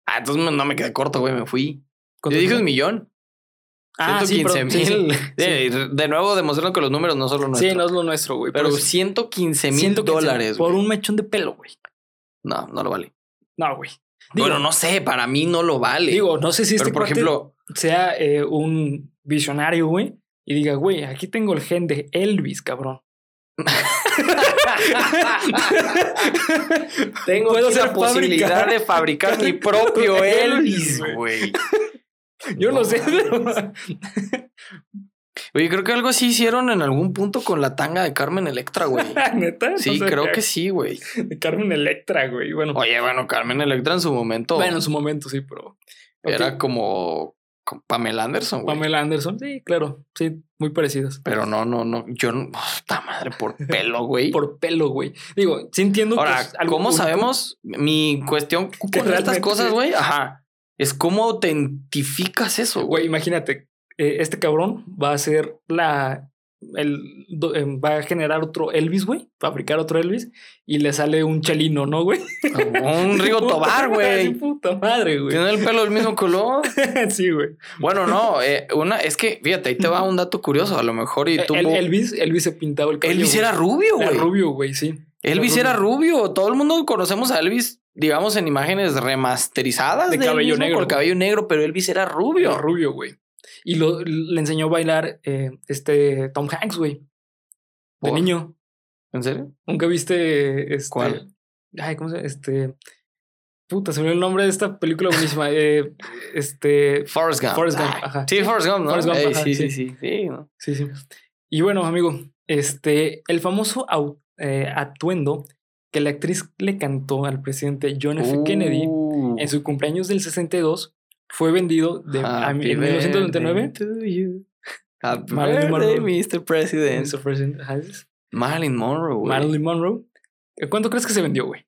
Ah, entonces no me quedé corto, güey. Me fui. Yo ¿Cuánto dije un millón. Ah, sí, 115 pero- sí, sí, mil. sí. [laughs] Sí, De nuevo demostrando que los números no son los nuestros. Sí, no es lo nuestro, güey. Pero eso- 115 mil 115 dólares. Por güey. un mechón de pelo, güey. No, no lo vale. No, güey. Digo, bueno, no sé, para mí no lo vale. Digo, no sé si pero este por ejemplo, sea eh, un visionario, güey, y diga, güey, aquí tengo el gen de Elvis, cabrón. [laughs] tengo Puedo la posibilidad de fabricar mi propio [laughs] Elvis, güey. [laughs] Yo no, No sé, Oye, creo que algo así hicieron en algún punto con la tanga de Carmen Electra, güey. neta. no Sí, creo que sí, güey. De Carmen Electra, güey. Bueno, Oye, bueno, Carmen Electra en su momento bueno, en su momento sí, pero. era como, Pamela Anderson, güey. Pamela Anderson, sí, claro, sí, muy parecidas. Pero no, no, no. Yo no. Puta madre, por [laughs] pelo, güey. Por pelo, güey. Digo, sí entiendo que Ahora, algo ¿cómo sabemos? Mi cuestión con Que estas cosas, güey, ajá, es cómo autentificas eso, Güey, güey. imagínate, eh, este cabrón va a ser la. El, eh, va a generar otro Elvis, güey, fabricar otro Elvis y le sale un chelino, ¿no, güey? Un [laughs] Rigo Tobar, güey. Puta madre, güey. Tiene el pelo del mismo color. [laughs] sí, güey. Bueno, no, eh, una, es que, fíjate, ahí te va un dato curioso, a lo mejor y Eh, tuvo... el- Elvis, Elvis se pintaba el cabello. Elvis era rubio, Era güey. rubio, güey, sí. Elvis era rubio. Todo el mundo conocemos a Elvis, digamos, en imágenes remasterizadas. De cabello negro. Cabello negro, pero Elvis era rubio. Era rubio, güey. Y lo, le enseñó a bailar eh, este Tom Hanks, güey. De niño. ¿En serio? ¿Nunca viste este? ¿Cuál? Ay, ¿cómo se llama? Este. Puta, se me olvidó el nombre de esta película buenísima. eh, este. Forrest Gump. Forrest Gump, ajá. Sí, Forrest Gump, ¿no? Forrest Gump, Ey, ajá, sí, sí. sí, sí, sí, ¿no? Sí, sí. Y bueno, amigo, este. El famoso eh, atuendo que la actriz le cantó al presidente John F. Kennedy Uh, en su cumpleaños del 62 fue vendido de, a- en 1999. birthday to you. Happy Marilyn birthday, Monroe. Mr. President. Mr. President, Marilyn Monroe, güey. Marilyn Monroe. ¿Cuánto crees que se vendió, güey?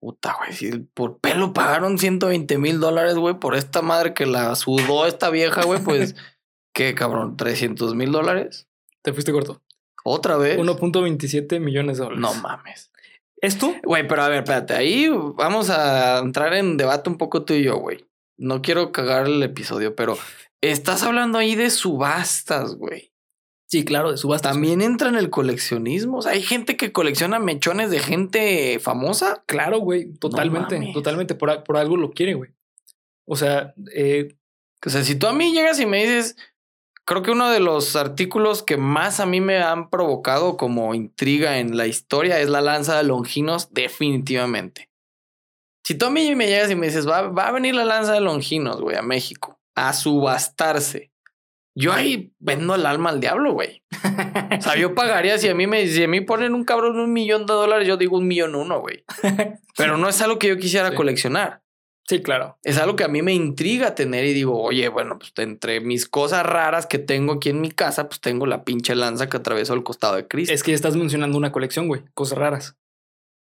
Puta, güey. Si por pelo pagaron 120 mil dólares, güey, por esta madre que la sudó esta vieja, güey, pues, [laughs] ¿qué, cabrón? ¿300 mil dólares? Te fuiste corto. ¿Otra vez? 1.27 millones de dólares. No mames. Esto Güey, pero a ver, espérate. Ahí vamos a entrar en debate un poco tú y yo, güey. No quiero cagar el episodio, pero estás hablando ahí de subastas, güey. Sí, claro, de subastas. También entra en el coleccionismo. O sea, hay gente que colecciona mechones de gente famosa. Claro, güey, totalmente, totalmente. Por, por algo lo quiere, güey. O sea, eh, O sea, si tú a mí llegas y me dices, creo que uno de los artículos que más a mí me han provocado como intriga en la historia es la lanza de Longinos, definitivamente. Si tú a mí me llegas y me dices, va, va a venir la lanza de Longinos, güey, a México, a subastarse. Yo ahí vendo el alma al diablo, güey. O sea, yo pagaría si a mí me, si a mí ponen un cabrón un millón de dólares, yo digo un millón uno, güey. [laughs] Pero no es algo que yo quisiera Sí. coleccionar sí, claro. es algo que a mí me intriga tener y digo, oye, bueno, pues entre mis cosas raras que tengo aquí en mi casa, pues tengo la pinche lanza que atravesó el costado de Cristo. Es que estás mencionando una colección, güey. Cosas raras.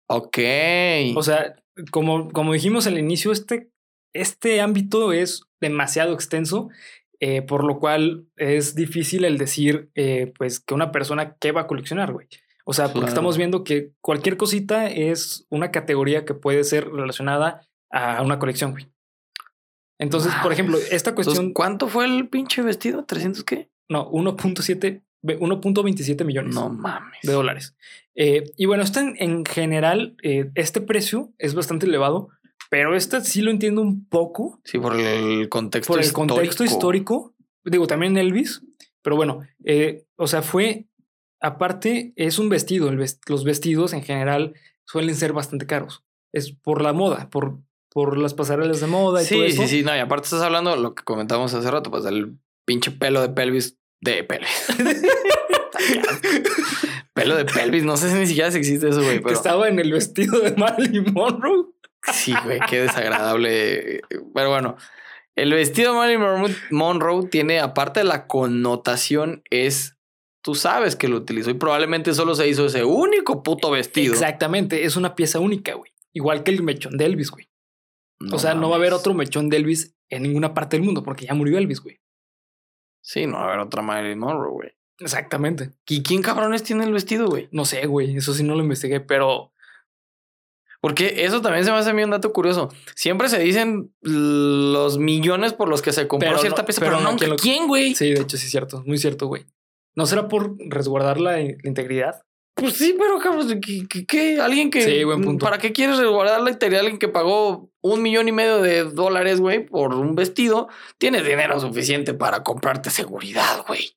Ok. O sea, como, como dijimos al inicio, este, este ámbito es demasiado extenso, eh, por lo cual es difícil el decir, eh, pues, que una persona qué va a coleccionar, güey. O sea, porque Claro. estamos viendo que cualquier cosita es una categoría que puede ser relacionada a una colección, güey. Entonces, por ejemplo, esta cuestión, ¿cuánto fue el pinche vestido? ¿300 qué? no, 1.7 Ve- 1.27 millones No mames. de dólares. Eh, y bueno, esto en, en general, eh, este precio es bastante elevado, pero este sí lo entiendo un poco Sí, por el contexto por el histórico. contexto histórico. Digo, también Elvis, pero bueno, eh, o sea, fue, aparte, es un vestido. el ves- los vestidos en general suelen ser bastante caros. Es por la moda, por, por las pasarelas de moda y todo Sí, eso. sí, sí. No, y aparte estás hablando de lo que comentamos hace rato, pues del pinche pelo de pelvis de pelvis. [laughs] pelo de pelvis. No sé si ni siquiera si existe eso, güey. Que estaba en el vestido de Marilyn Monroe. sí, güey, qué desagradable. Pero bueno, el vestido de Marilyn Monroe- tiene, aparte de la connotación, es. Tú sabes que lo utilizó y probablemente solo se hizo ese único puto vestido. Exactamente, es una pieza única, güey. Igual que el mechón de Elvis, güey. No o sea, no va a haber otro mechón de Elvis en ninguna parte del mundo porque ya murió Elvis, güey. Sí, no va a haber otra Marilyn Monroe, güey. Exactamente. ¿Y quién cabrones tiene el vestido, güey? No sé, güey. Eso sí no lo investigué, pero Porque eso también se me hace a mí un dato curioso. Siempre se dicen los millones por los que se compró Pero cierta no- pieza, pero pero, no nunca quién lo- güey. sí, de hecho sí es cierto. Muy cierto, güey. ¿No será por resguardar la, la integridad? Pues sí, pero ¿qué, qué- qué? Alguien que. Sí, buen punto. ¿Para qué quieres resguardar la integridad? Alguien que pagó un millón y medio de dólares, güey, por un vestido. Tienes dinero suficiente para comprarte seguridad, güey.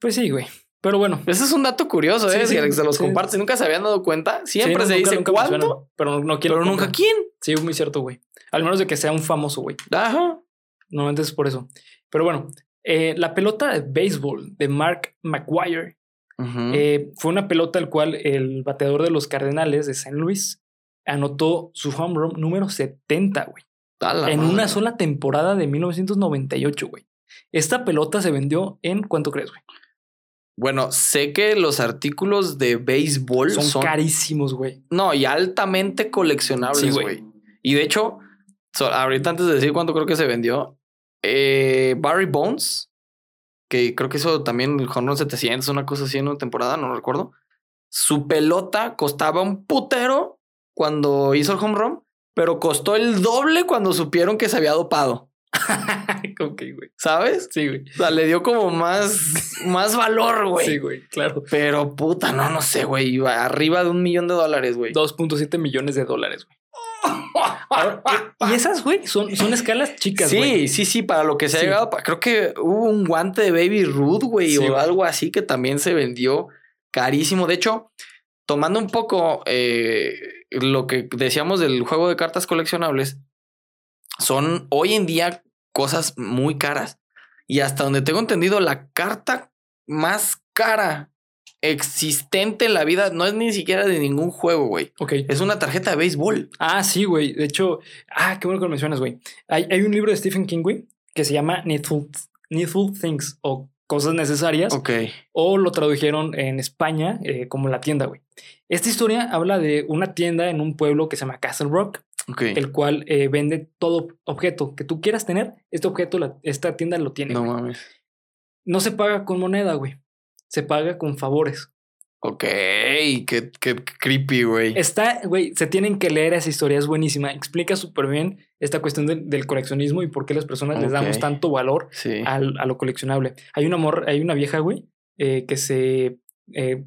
Pues sí, güey. Pero bueno. Ese es un dato curioso, Sí, ¿eh? sí, si se los sí. compartes, nunca se habían dado cuenta. Siempre no, se nunca- dice nunca cuánto, pero no, quién pero nunca quién. Sí, muy cierto, güey. Al menos de que sea un famoso, güey. Ajá. Normalmente es por eso. Pero bueno, eh, la pelota de béisbol de Mark McGuire Eh, fue una pelota al cual el bateador de los Cardenales de San Luis anotó su home run número 70, güey. En madre. una sola temporada de 1998, güey. Esta pelota se vendió en ¿cuánto crees, güey? Bueno, sé que los artículos de béisbol Son, son, carísimos, güey. no y altamente Sí, coleccionables, güey. güey. y de hecho, so- ahorita antes de decir cuánto creo que se vendió, eh, Barry Bones, que creo que hizo también el home run 700, una cosa así en una temporada, no recuerdo. Su pelota costaba un putero cuando hizo el home run, pero costó el doble cuando supieron que se había dopado, [laughs] güey. ¿sabes? Sí, güey. O sea, le dio como más, [laughs] más valor, güey. Sí, güey, claro. Pero puta, no, no sé, güey. Iba arriba de un millón de dólares, güey. 2.7 millones de dólares, güey. [laughs] Y esas, güey, son, son escalas chicas, Sí, sí, sí, para lo que se ha llegado. Creo que hubo un guante de Baby Ruth, güey, Sí, o algo así que también se vendió carísimo. De hecho, tomando un poco eh, lo que decíamos del juego de cartas coleccionables, son hoy en día cosas muy caras. Y hasta donde tengo entendido, la carta más cara existente en la vida no es ni siquiera de ningún juego, güey. Ok. Es una tarjeta de béisbol. Ah, sí, güey. De hecho, ah, qué bueno que lo mencionas, güey. Hay, hay un libro de Stephen King, güey, que se llama Needful, Needful Things o Cosas Necesarias. Ok. o lo tradujeron en España eh, como la tienda, güey. Esta historia habla de una tienda en un pueblo que se llama Castle Rock, el cual eh, vende todo objeto que tú quieras tener. Este objeto, la- esta tienda lo tiene. No mames. No se paga con moneda, güey. Se paga con favores. Ok, qué, qué creepy, güey. Está, güey, se tienen que leer esa historia, es buenísima. Explica súper bien esta cuestión del- del coleccionismo y por qué las personas les damos tanto valor Sí. al- a lo coleccionable. Hay una amor, hay una vieja, güey, eh, que se eh,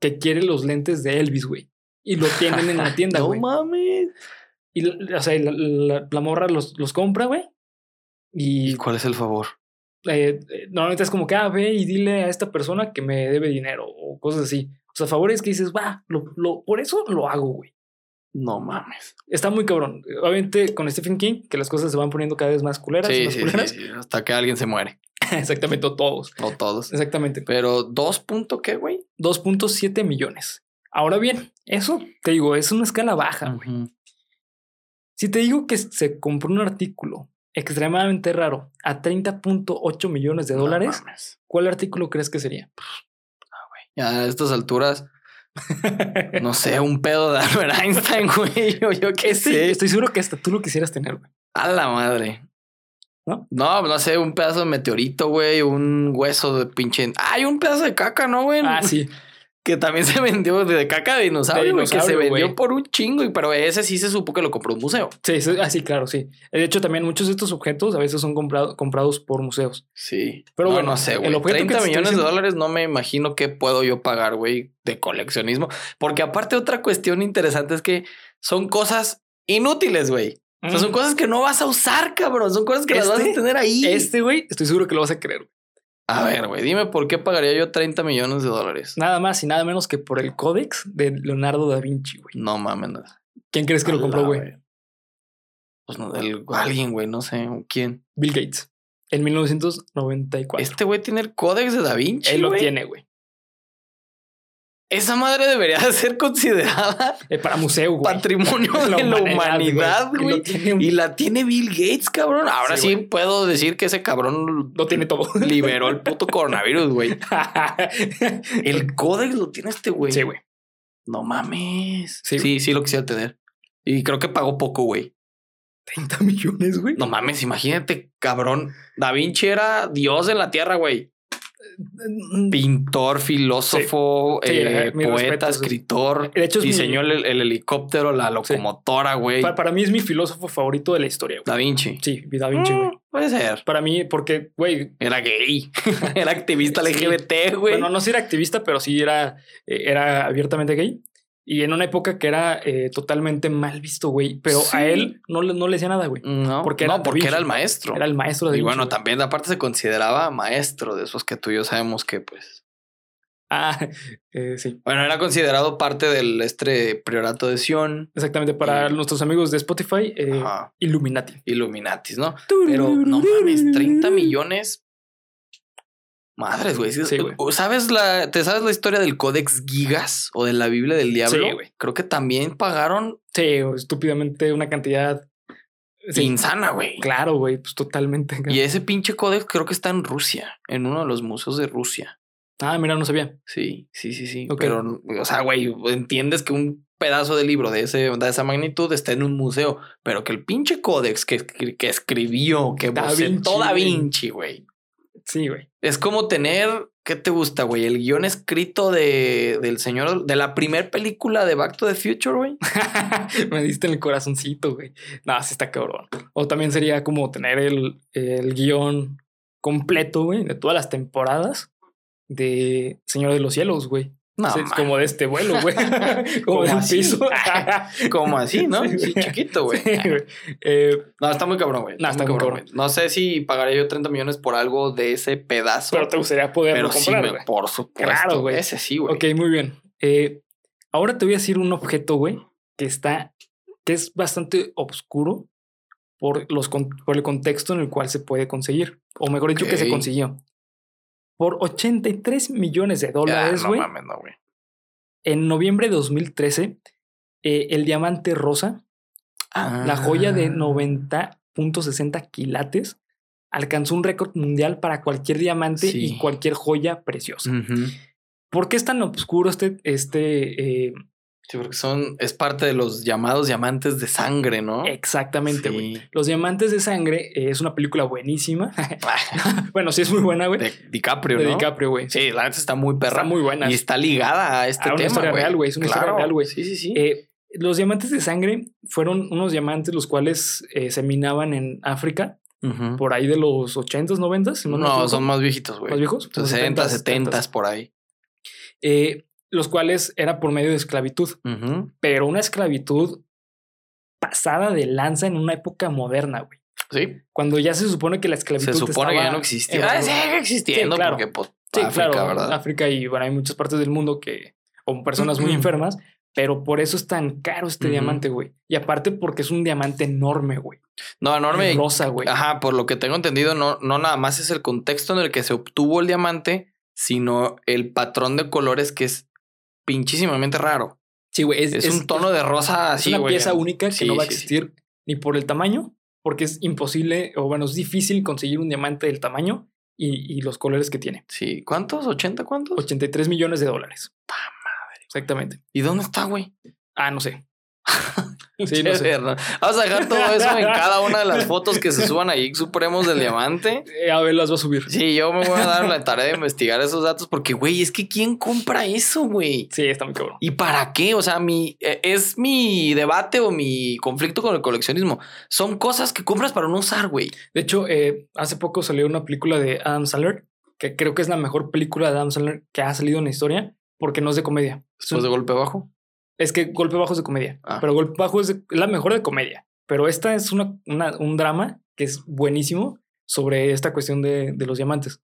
que quiere los lentes de Elvis, güey. Y lo tienen en la [laughs] tienda, no güey. mames. y la- o sea, la, la- la morra los, los compra, güey. ¿Y Y cuál es el favor? Eh, eh, normalmente es como que, ah, ve y dile a esta persona que me debe dinero o cosas así. O sea, favores que dices, va, lo, lo, por eso lo hago, güey. No mames. Está muy cabrón. Obviamente con Stephen King, que las cosas se van poniendo cada vez más culeras. y Sí, más sí, sí, culeras. sí, Hasta que alguien se muere. [laughs] Exactamente, o todos. O todos. Exactamente. Pero dos punto qué, güey. 2.7 millones. Ahora bien, eso te digo, es una escala baja. güey. Si te digo que se compró un artículo extremadamente raro a 30.8 millones de dólares. ¿cuál artículo crees que sería? A estas alturas, [laughs] no sé, un pedo de Albert Einstein, [laughs] güey. O yo qué Sí, sé. estoy seguro que hasta tú lo quisieras tener, güey. A la madre. ¿No? No, no sé, un pedazo de meteorito, güey, un hueso de pinche. Hay un pedazo de caca, ¿no, güey? Ah, sí. Que también [laughs] se vendió de caca de dinosaurio, güey, que se dinosaurio, vendió por un chingo, y pero ese sí se supo que lo compró un museo. Sí, sí, ah, claro, sí. De hecho, también muchos de estos objetos a veces son comprado- comprados por museos. Sí. Pero No, bueno, no sé, el güey. objeto que 30 te estoy millones de dólares no me imagino qué puedo yo pagar, güey, de coleccionismo. Porque aparte otra cuestión interesante es que son cosas inútiles, güey. O sea, son Mm. cosas que no vas a usar, cabrón. Son cosas que las vas a Este- tener ahí. Este, güey, estoy seguro que lo vas a querer. A ver, güey, dime por qué pagaría yo 30 millones de dólares. Nada más y nada menos que por el códex de Leonardo da Vinci, güey. No mames. no. ¿Quién crees que lo compró, güey? Pues no, el- alguien, güey, no sé quién. Bill Gates. En 1994. Este güey tiene el códex de Da Vinci. Él lo tiene, güey. Esa madre debería de ser considerada Eh, para museo, güey. patrimonio [laughs] de la humanidad, güey. un- Y la tiene Bill Gates, cabrón. Ahora sí, puedo decir que ese cabrón Lo tiene todo. [laughs] liberó el puto coronavirus, güey. [laughs] El códex lo tiene este güey. Sí, güey. No mames. Sí, Sí, sí, lo quisiera tener. Y creo que pagó poco, güey. 30 millones, güey. No mames, imagínate, cabrón. Da Vinci era Dios en la tierra, güey. Pintor, filósofo, Sí, eh, poeta, escritor. De hecho, es mi- diseñó el, el helicóptero, la locomotora, güey. Pa- para mí es mi filósofo favorito de la historia, güey. Da Vinci. Sí, Da Vinci, güey. Mm, puede ser. Para mí, porque, güey, Era gay. [laughs] era activista. LGBT, güey. bueno, no si era activista, pero sí era, eh, era abiertamente gay. Y en una época que era eh, totalmente mal visto, güey. Pero Sí. a él no, le- no le decía nada, güey. no, porque era porque el maestro. Era el maestro de y Vinci, bueno, güey. también aparte se consideraba maestro de esos que tú y yo sabemos que, pues. Ah, [laughs] eh, sí. Bueno, era considerado parte del este priorato de Sion. Exactamente. Para Y- nuestros amigos de Spotify, eh. Illuminati. Illuminatis, ¿no? Pero no mames, 30 millones. Madres, güey. Sí. ¿Sabes la, ¿Te sabes la historia del Codex Gigas o de la Biblia del Diablo? Sí, güey. Creo que también pagaron Sí, estúpidamente una cantidad. Sí, insana, güey. claro, güey, pues totalmente. Y ese pinche Codex creo que está en Rusia, en uno de los museos de Rusia. Ah, mira, no sabía. Sí, sí, sí, sí. Pero, o sea, güey, entiendes que un pedazo de libro de, ese, de esa magnitud está en un museo, pero que el pinche códex que, que escribió, que Da Vinci, Da. Vinci, güey. Sí, güey. Es como tener, ¿qué te gusta, güey? El guion escrito de, del señor, de la primer película de Back to the Future, güey. [laughs] Me diste en el corazoncito, güey. No, sí está cabrón. O también sería como tener el, el guion completo, güey, de todas las temporadas de Señor de los Cielos, güey. No, Sí, como de este vuelo, güey. [laughs] como ¿Cómo del así? piso. [laughs] Como así, ¿no? Sí, Sí, chiquito, güey. Sí. Eh, No, está muy cabrón, güey. No, está muy cabrón. No sé si pagaría yo 30 millones por algo de ese pedazo. pero te gustaría poderlo Pero sí, comprar, güey, güey. por supuesto. Claro, güey. Ese sí, güey. Ok, muy bien. Eh, ahora te voy a decir un objeto, güey, que está, que es bastante oscuro por, los, por el contexto en el cual se puede conseguir, o mejor dicho, que se consiguió. Por 83 millones de dólares, no güey, mames, no, güey. en noviembre de 2013, eh, el diamante rosa, la joya de Ah. 90.60 quilates, alcanzó un récord mundial para cualquier diamante Sí. y cualquier joya preciosa. ¿Por qué es tan oscuro este, este eh, Sí, porque son, es parte de los llamados diamantes de sangre, ¿no? Exactamente, güey. Sí. Los Diamantes de Sangre eh, es una película buenísima. [laughs] bueno, sí es muy buena, güey. de DiCaprio, De ¿no? DiCaprio, güey. Sí, la neta está muy perra. Está muy buena. Y está ligada a este A una tema, historia real, güey, es una historia real, güey. Sí, sí, sí. Eh, los Diamantes de Sangre fueron unos diamantes los cuales eh, se minaban en África por ahí de los 80s, 90s. si no, equivoco. son más viejitos, güey. más viejos. Los 60, 70s, 70 por ahí. eh, los cuales era por medio de esclavitud, pero una esclavitud pasada de lanza en una época moderna, güey. Sí. Cuando ya se supone que la esclavitud Se supone que ya no existía. Ah, sigue existiendo Sí, claro. porque pues, Sí, África, claro, ¿verdad? África y bueno, hay muchas partes del mundo que, o personas muy enfermas, pero por eso es tan caro este diamante, güey. Y aparte porque es un diamante enorme, güey. No, enorme. Rosa, güey. Ajá, por lo que tengo entendido, no, no nada más es el contexto en el que se obtuvo el diamante, sino el patrón de colores que es pinchísimamente raro. Sí, güey. Es, Es, un tono de rosa es así, una güey. pieza única que Sí, no va a sí, sí. existir ni por el tamaño, porque es imposible, o bueno, es difícil conseguir un diamante del tamaño y, y los colores que tiene. Sí, ¿cuántos? ¿80 cuántos? 83 millones de dólares. Exactamente. ¿Y dónde está, güey? Ah, no sé. [laughs] Sí, no sé. Vamos a dejar todo eso en cada una de las fotos que se suban a Geek Supremos del Diamante. Eh, a ver, las va a subir. Sí, yo me voy a dar la tarea de investigar esos datos porque, güey, es que ¿quién compra eso, güey? Sí, está muy cabrón. ¿Y para qué? O sea, mi, eh, es mi debate o mi conflicto con el coleccionismo. Son cosas que compras para no usar, güey. De hecho, eh, hace poco salió una película de Adam Sandler, que creo que es la mejor película de Adam Sandler que ha salido en la historia, porque no es de comedia. Es de golpe bajo. Es que Golpe Bajo es de comedia, Ah. pero Golpe Bajo es, de- la mejor de comedia. Pero esta es una, una- un drama que es buenísimo sobre esta cuestión de, de los diamantes.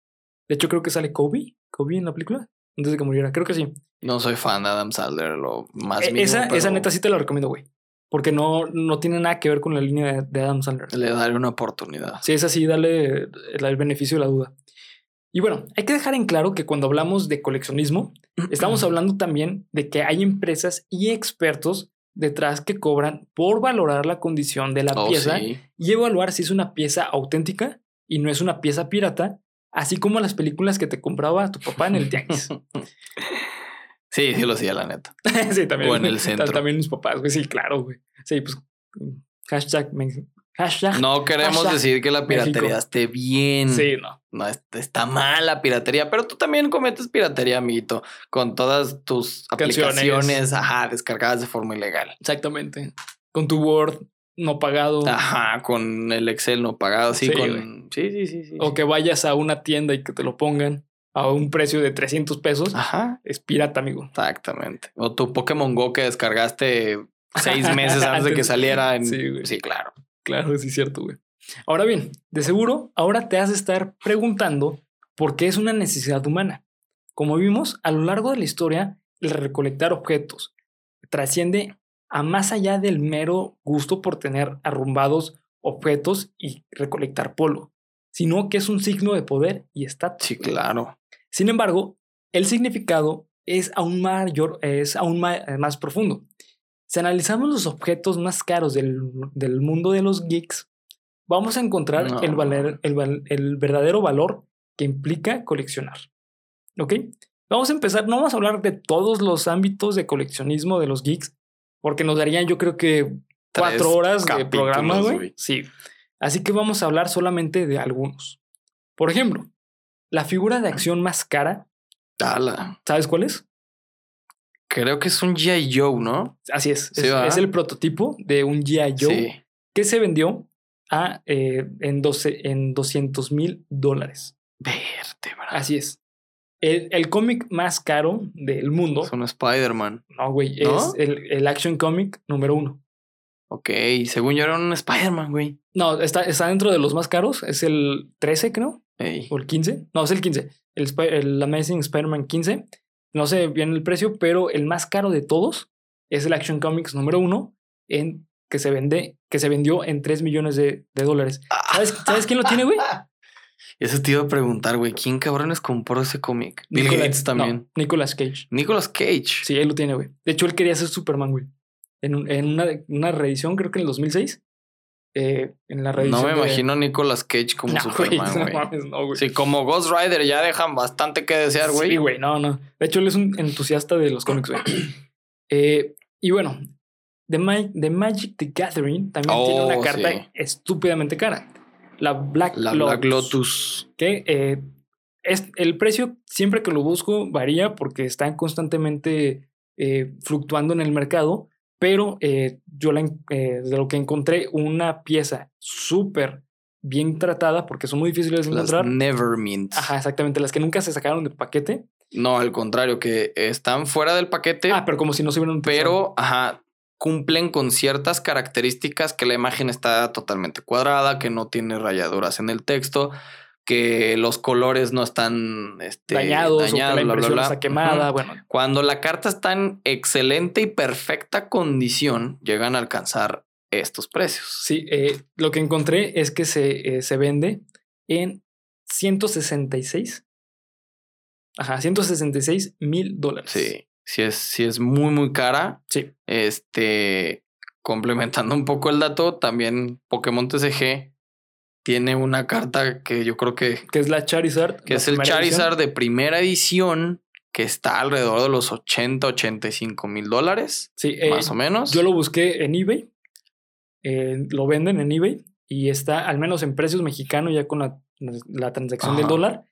De hecho, creo que sale Kobe, Kobe en la película, antes de que muriera. Creo que sí. No soy fan de Adam Sandler, lo más Eh, mínimo, esa, esa pero neta sí te la recomiendo, güey. Porque no, no tiene nada que ver con la línea de, de Adam Sandler. Le daré una oportunidad. Sí, es así, dale el, el beneficio de la duda. Y bueno, hay que dejar en claro que cuando hablamos de coleccionismo, [clears throat] estamos hablando también de que hay empresas y expertos detrás que cobran por valorar la condición de la Oh, pieza sí. y evaluar si es una pieza auténtica y no es una pieza pirata, así como las películas que te compraba tu papá en el tianguis. [laughs] Sí, sí lo hacía, la neta. [laughs] sí, también. O en el [laughs] centro. También mis papás, güey. Sí, claro, güey. Sí, pues. Hashtag. men- Hashtag. No queremos Hashtag decir que la piratería México. esté bien. Sí, no. No, es- está mal la piratería, pero tú también cometes piratería, amiguito, con todas tus Canciones. aplicaciones, ajá, descargadas de forma ilegal. Exactamente. Con tu Word no pagado. Ajá, con el Excel no pagado, sí, Sí, con... Sí, sí, sí, sí. O que vayas a una tienda y que te lo pongan a un precio de 300 pesos. Ajá, Es pirata, amigo. exactamente. O tu Pokémon Go que descargaste seis meses [laughs] antes de que saliera en... Sí, sí, claro. Claro, sí es cierto, güey. Ahora bien, de seguro, ahora te has de estar preguntando por qué es una necesidad humana. Como vimos, a lo largo de la historia, el recolectar objetos trasciende a más allá del mero gusto por tener arrumbados objetos y recolectar polvo, sino que es un signo de poder y estatus. Sí, claro. Sin embargo, el significado es aún mayor, es aún más profundo. Si analizamos los objetos más caros del, del mundo de los geeks, vamos a encontrar No. el, valer- el verdadero valor que implica coleccionar. ¿Ok? Vamos a empezar, no vamos a hablar de todos los ámbitos de coleccionismo de los geeks, porque nos darían yo creo que cuatro Tres horas de programa, güey. Sí. Así que vamos a hablar solamente de algunos. Por ejemplo, la figura de acción más cara. ¿sabes cuál es? Creo que es un G.I. Joe, ¿no? Así es. Sí, es, el prototipo de un G.I. Joe Sí. que se vendió a, eh, en, 12, en 200 mil dólares. Vértebra. Así es. El, el cómic más caro del mundo, Es un Spider-Man. no, güey, ¿No? es el, el action comic número uno. Ok, según yo era un Spider-Man, güey. No, está, está dentro de los más caros. Es el 13, creo, Ey. o el 15. No, es el 15. El, el Amazing Spider-Man 15. No sé bien el precio, pero el más caro de todos es el Action Comics número uno en que se vende, que se vendió en 3 millones de, de dólares. ¿Sabes, [laughs] ¿Sabes quién lo tiene, güey? Eso te iba a preguntar, güey. ¿Quién cabrones compró ese cómic? Bill Nicolas- Gates también. no, Nicolas Cage. Nicolas Cage. Sí, él lo tiene, güey. De hecho, él quería ser Superman, güey. En, un- en una, una reedición, creo que en el 2006. Eh, en la. No me de- imagino a Nicolas Cage como No, [laughs] güey, Superman, no güey. mames, no, güey. Sí, como Ghost Rider ya dejan bastante que desear, güey. Sí, güey, no, no. De hecho, él es un entusiasta de los cómics, güey. [clears throat] Eh, y bueno, The, Ma- The Magic the Gathering también tiene una Oh, carta sí. estúpidamente cara. La Black La Lotus. Black Lotus. Que eh, es, el precio, siempre que lo busco, varía porque están constantemente eh, fluctuando en el mercado. Pero eh, yo la, eh, de lo que encontré, una pieza súper bien tratada, porque son muy difíciles de Las encontrar. Nevermint. Ajá, exactamente, las que nunca se sacaron de paquete. No, al contrario, que están fuera del paquete, Ah, pero como si no se hubieran pero, ajá, cumplen con ciertas características que la imagen está totalmente cuadrada, que no tiene rayaduras en el texto, que los colores no están este, dañados, o que dañados, la bla, bla, impresión bla. está quemada. Bueno, Cuando la carta está en excelente y perfecta condición, llegan a alcanzar estos precios. sí, eh, lo que encontré es que se, eh, se vende en 166. Ajá, 166 mil dólares. Sí, sí es, sí es muy, muy cara. Sí. Este, complementando un poco el dato, también Pokémon TCG tiene una carta que yo creo que, Que es la Charizard. que la es el edición. Charizard de primera edición que está alrededor de los 80, 85 mil dólares, Sí, eh, más o menos. yo lo busqué en eBay. eh, lo venden en eBay y está al menos en precios mexicanos ya con la, la transacción del dólar.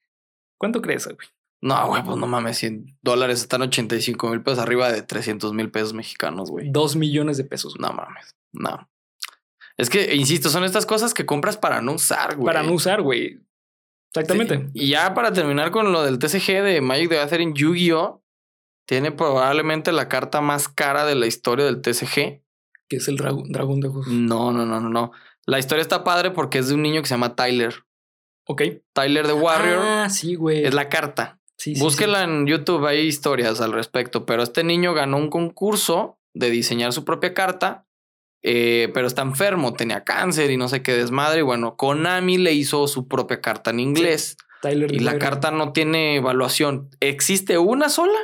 ¿Cuánto crees, güey? No, güey, pues no mames, 100 dólares están 85 mil pesos arriba de 300 mil pesos mexicanos, güey. Dos millones de pesos. güey. No mames, no. Es que, insisto, son estas cosas que compras para no usar, güey. Para no usar, güey. Exactamente. Sí, Y ya para terminar con lo del TCG de Magic the Gathering Yu-Gi-Oh! Tiene probablemente la carta más cara de la historia del TCG. Que es el dragón, de ojos. No, no, no, no, no. La historia está padre porque es de un niño que se llama Tyler. Ok. Tyler the Warrior Ah, sí, güey. es la carta. Sí, sí, Búsquela en YouTube, hay historias al respecto. Pero este niño ganó un concurso de diseñar su propia carta, eh, pero está enfermo, tenía cáncer y no sé qué desmadre. Y bueno, Konami le hizo su propia carta en inglés. sí. Y la carta no tiene evaluación. Existe una sola,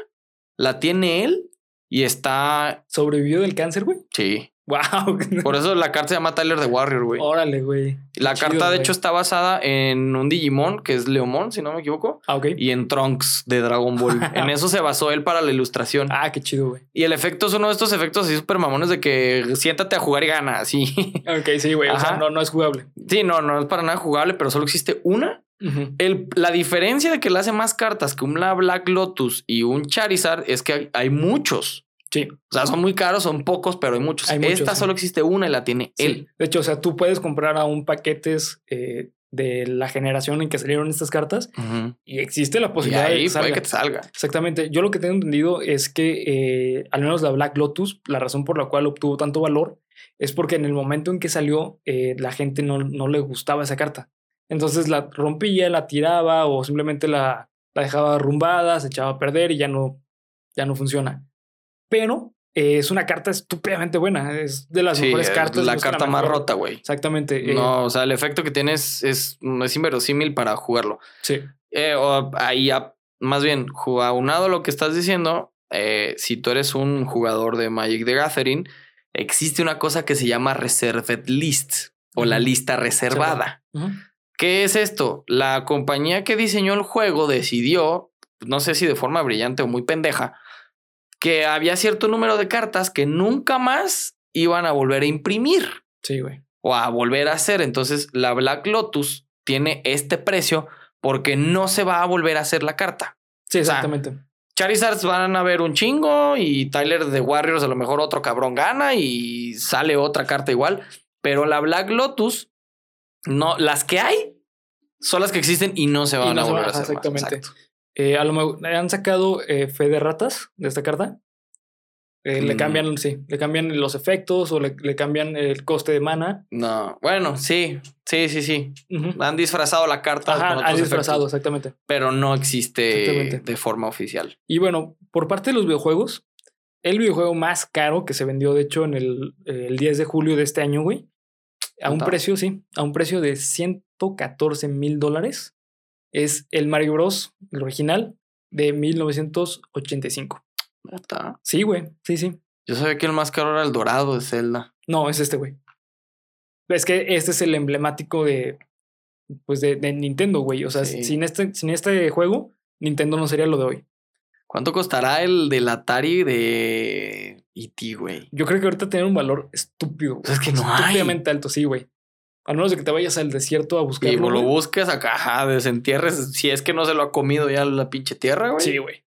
la tiene él y está. ¿Sobrevivió del cáncer, güey? Sí. Wow. [laughs] Por eso la carta se llama Tyler the Warrior, güey. Órale, güey. La carta, de güey. hecho, está basada en un Digimon que es Leomon, si no me equivoco, Ah, ok. y en Trunks de Dragon Ball. [laughs] en eso se basó él para la ilustración. Ah, qué chido, güey. Y el efecto es uno de estos efectos así súper mamones de que siéntate a jugar y gana, así. [laughs] Ok, sí, güey. O sea, no, no es jugable. sí, no, no es para nada jugable, pero solo existe una. El, la diferencia de que le hace más cartas que un Black Lotus y un Charizard es que hay, hay muchos. Sí. O sea, son muy caros, son pocos, pero hay muchos. Hay muchos, Esta sí. solo existe una y la tiene sí. él. De hecho, o sea, tú puedes comprar aún paquetes eh, de la generación en que salieron estas cartas y existe la Y posibilidad de que puede salga. que te salga. Exactamente. Yo lo que tengo entendido es que eh, al menos la Black Lotus, la razón por la cual obtuvo tanto valor es porque en el momento en que salió eh, la gente no, no le gustaba esa carta. Entonces la rompía, la tiraba o simplemente la, la dejaba arrumbada, se echaba a perder y ya no, ya no funciona. Pero eh, es una carta estúpidamente buena. Es de las Sí, mejores es cartas. la carta más rota, güey. Exactamente. eh, No, o sea, el efecto que tiene es, es, inverosímil para jugarlo. Sí. Eh, o ahí, a- más bien, ju- aunado a lo que estás diciendo, eh, si tú eres un jugador de Magic the Gathering, existe una cosa que se llama Reserved List o la lista reservada. ¿Qué es esto? La compañía que diseñó el juego decidió, no sé si de forma brillante o muy pendeja, que había cierto número de cartas que nunca más iban a volver a imprimir Sí, güey. o a volver a hacer. Entonces, la Black Lotus tiene este precio porque no se va a volver a hacer la carta. Sí, O sea, exactamente. Charizards van a ver un chingo y Tyler de Warriors a lo mejor otro cabrón gana y sale otra carta igual. Pero la Black Lotus, no, las que hay son las que existen y no se van no a volver a hacer. más. exactamente. Exacto. Eh, a lo mejor han sacado eh, fe de ratas de esta carta. Eh, Le Mm. cambian, sí, le cambian los efectos o le, le cambian el coste de mana. No, bueno, sí, sí, sí, sí. Han disfrazado la carta Ajá, con han disfrazado, efectos, exactamente. pero no existe de forma oficial. Y bueno, por parte de los videojuegos, el videojuego más caro que se vendió, de hecho, en el, el 10 de julio de este año, güey, a un precio, sí, a un precio de 114 mil dólares, es el Mario Bros, el original, de 1985. Neta. Sí, güey, sí, sí. Yo sabía que el más caro era el dorado de Zelda. No, es este, güey. Es que este es el emblemático de, pues, de, de Nintendo, güey. O sea, Sí. sin, este, sin este juego, Nintendo no sería lo de hoy. ¿Cuánto costará el del Atari de E.T., güey? Yo creo que ahorita tiene un valor estúpido. güey. Pues es que no hay. Estúpidamente alto, sí, güey. A menos de que te vayas al desierto a Y buscarlo. lo busques acá, ajá, desentierres. Si es que no se lo ha comido ya la pinche tierra, güey. Sí, güey.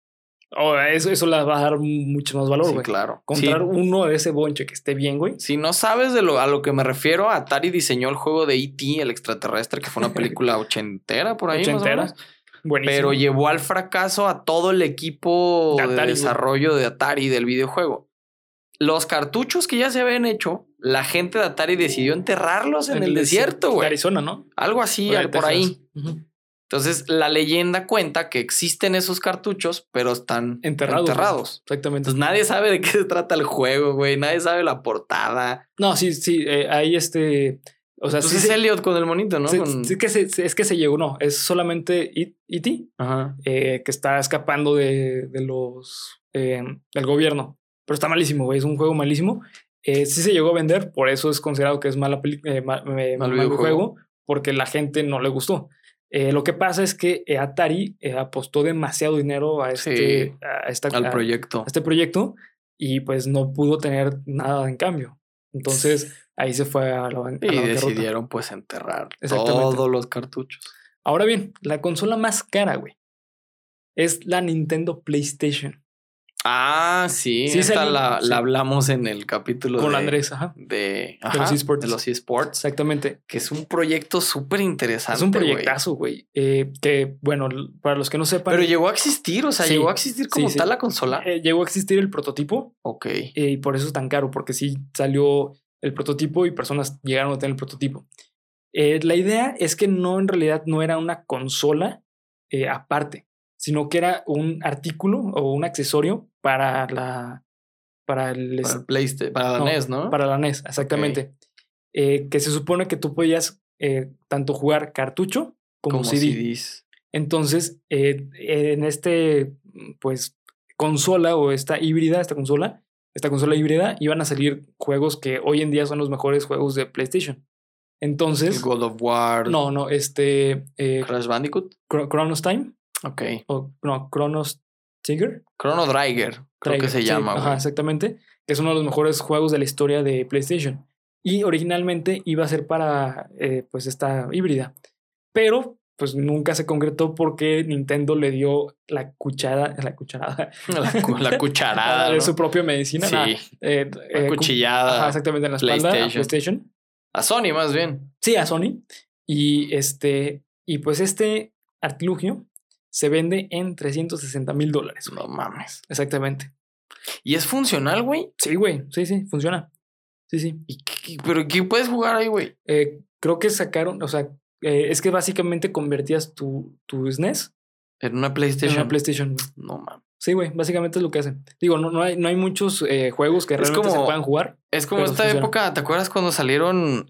O eso, eso le va a dar mucho más valor, Sí, güey. claro. Comprar Sí. uno de ese bonche que esté bien, güey. Si no sabes de lo, a lo que me refiero, Atari diseñó el juego de E.T., el extraterrestre, que fue una película [laughs] ochentera por ahí. más o Ochentera. menos. Buenísimo. Pero llevó al fracaso a todo el equipo De de, Atari, güey. desarrollo de Atari del videojuego. Los cartuchos que ya se habían hecho, la gente de Atari decidió enterrarlos en, el, desierto, de güey. Arizona, ¿no? Algo así, de al- por ahí. Entonces, la leyenda cuenta que existen esos cartuchos, pero están Enterrados. enterrados. Exactamente. Entonces, nadie sabe de qué se trata el juego, güey. Nadie sabe la portada. No, sí, sí. eh, ahí este. O sea, sí, es Elliot con el monito, ¿no? sí- Con- sí que se, es que se llegó, no. Es solamente E- E.T. Ajá. eh, que está escapando de, de los eh, del gobierno. Pero está malísimo, güey. Es un juego malísimo. Eh, sí se llegó a vender, por eso es considerado que es mala eh, eh, Mal mal videojuego. videojuego, porque la gente no le gustó. Eh, lo que pasa es que Atari apostó demasiado dinero a este, Sí, a esta- Al a- proyecto. a este proyecto y pues no pudo tener nada en cambio. Entonces ahí se fue a la, ban- a Y la decidieron pues enterrar todos los cartuchos. Ahora bien, la consola más cara, güey, es la Nintendo PlayStation. Ah, sí. Sí, esta la, sí. la hablamos en el capítulo Con de, Andrés, ajá. de, los ajá, esports. de los esports. Exactamente. Que es un proyecto súper interesante. Es un proyectazo, güey. eh, que, bueno, para los que no sepan, Pero llegó a existir, o sea, Sí, llegó a existir como tal la consola. eh, llegó a existir el prototipo ok. eh, y por eso es tan caro, porque sí salió el prototipo y personas llegaron a tener el prototipo. La idea es que no, en realidad, no era una consola aparte, sino que era un artículo o un accesorio para la. Para el, Para, el Playsta- para la no, NES, ¿no? Para la NES, exactamente. Eh, que se supone que tú podías eh, tanto jugar cartucho como, como CD. CDs. Entonces, eh, en este, pues, consola o esta híbrida, esta consola, esta consola híbrida, iban a salir juegos que hoy en día son los mejores juegos de PlayStation. El Entonces, God of War. no, no, este, eh, Crash Bandicoot. Chro- Chronos Time, Ok. o no, Chronos Trigger. Chrono Trigger. Creo que Trigger, se sí, llama, Ajá, exactamente. Que es uno de los mejores juegos de la historia de PlayStation. Y originalmente iba a ser para eh, pues esta híbrida. Pero pues nunca se concretó porque Nintendo le dio la cuchara, la cucharada [laughs] La, cu- la [laughs] cucharada. de ¿no? su propia medicina. Sí. nada, eh, La eh, cu- cuchillada. ajá, exactamente en la espalda a PlayStation. PlayStation. A Sony, más bien. Sí, a Sony. Y este, y pues este artilugio se vende en 360 mil dólares. No mames. Exactamente. ¿Y es funcional, güey? Sí, güey. Sí, sí, funciona. Sí, sí. ¿Y qué- ¿Pero qué puedes jugar ahí, güey? Eh, creo que sacaron, o sea, eh, es que básicamente convertías tu, tu SNES En una en PlayStation. una PlayStation. güey. No mames. Sí, güey, básicamente es lo que hacen. Digo, no, no, hay, no hay muchos eh, juegos que Es realmente se como- puedan jugar. Es como esta funciona. época, ¿te acuerdas cuando salieron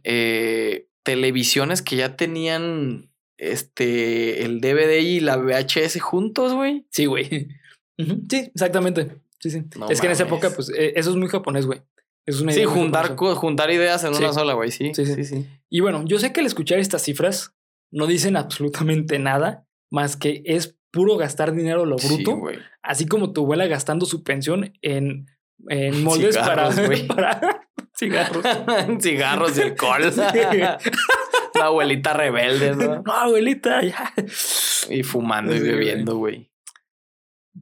televisiones que ya tenían este el DVD y la VHS juntos, güey? Sí, güey. [laughs] Sí, exactamente. Sí, sí. No es que en esa época, pues, eh, eso es muy japonés, güey. Es una Sí, idea muy juntar, juntar ideas en Sí. una sola, güey. Sí, Sí, sí. sí, sí. Y bueno, yo sé que al escuchar estas cifras no dicen absolutamente nada más que es puro gastar dinero lo Sí, bruto, güey. así como tu abuela gastando su pensión en, en [laughs] moldes Cigarros, para, para cigarros. [laughs] Cigarros y alcohol. La abuelita rebelde, ¿no? [laughs] No, abuelita, ya. Y fumando y Sí, bebiendo, güey.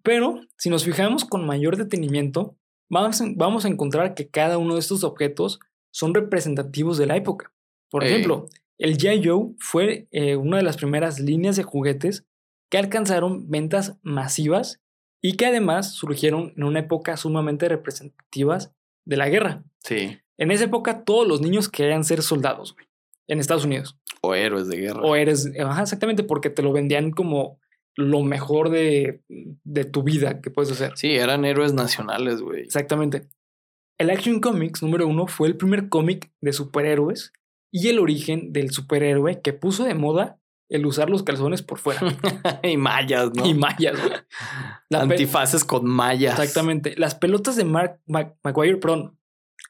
Pero si nos fijamos con mayor detenimiento, vamos a, vamos a encontrar que cada uno de estos objetos son representativos de la época. Por ejemplo, el G.I. Joe fue eh, una de las primeras líneas de juguetes que alcanzaron ventas masivas y que además surgieron en una época sumamente representativas de la guerra. Sí. En esa época todos los niños querían ser soldados, güey, en Estados Unidos. O héroes de guerra. O eres, ajá, exactamente, porque te lo vendían como lo mejor de, de tu vida que puedes hacer. Sí, eran héroes nacionales, güey. Exactamente. El Action Comics número uno fue el primer cómic de superhéroes y el origen del superhéroe que puso de moda el usar los calzones por fuera. [laughs] y mallas, ¿no? Y mallas, güey. [laughs] Antifaces con mallas. Exactamente. Las pelotas de Mark Mac- Maguire, perdón.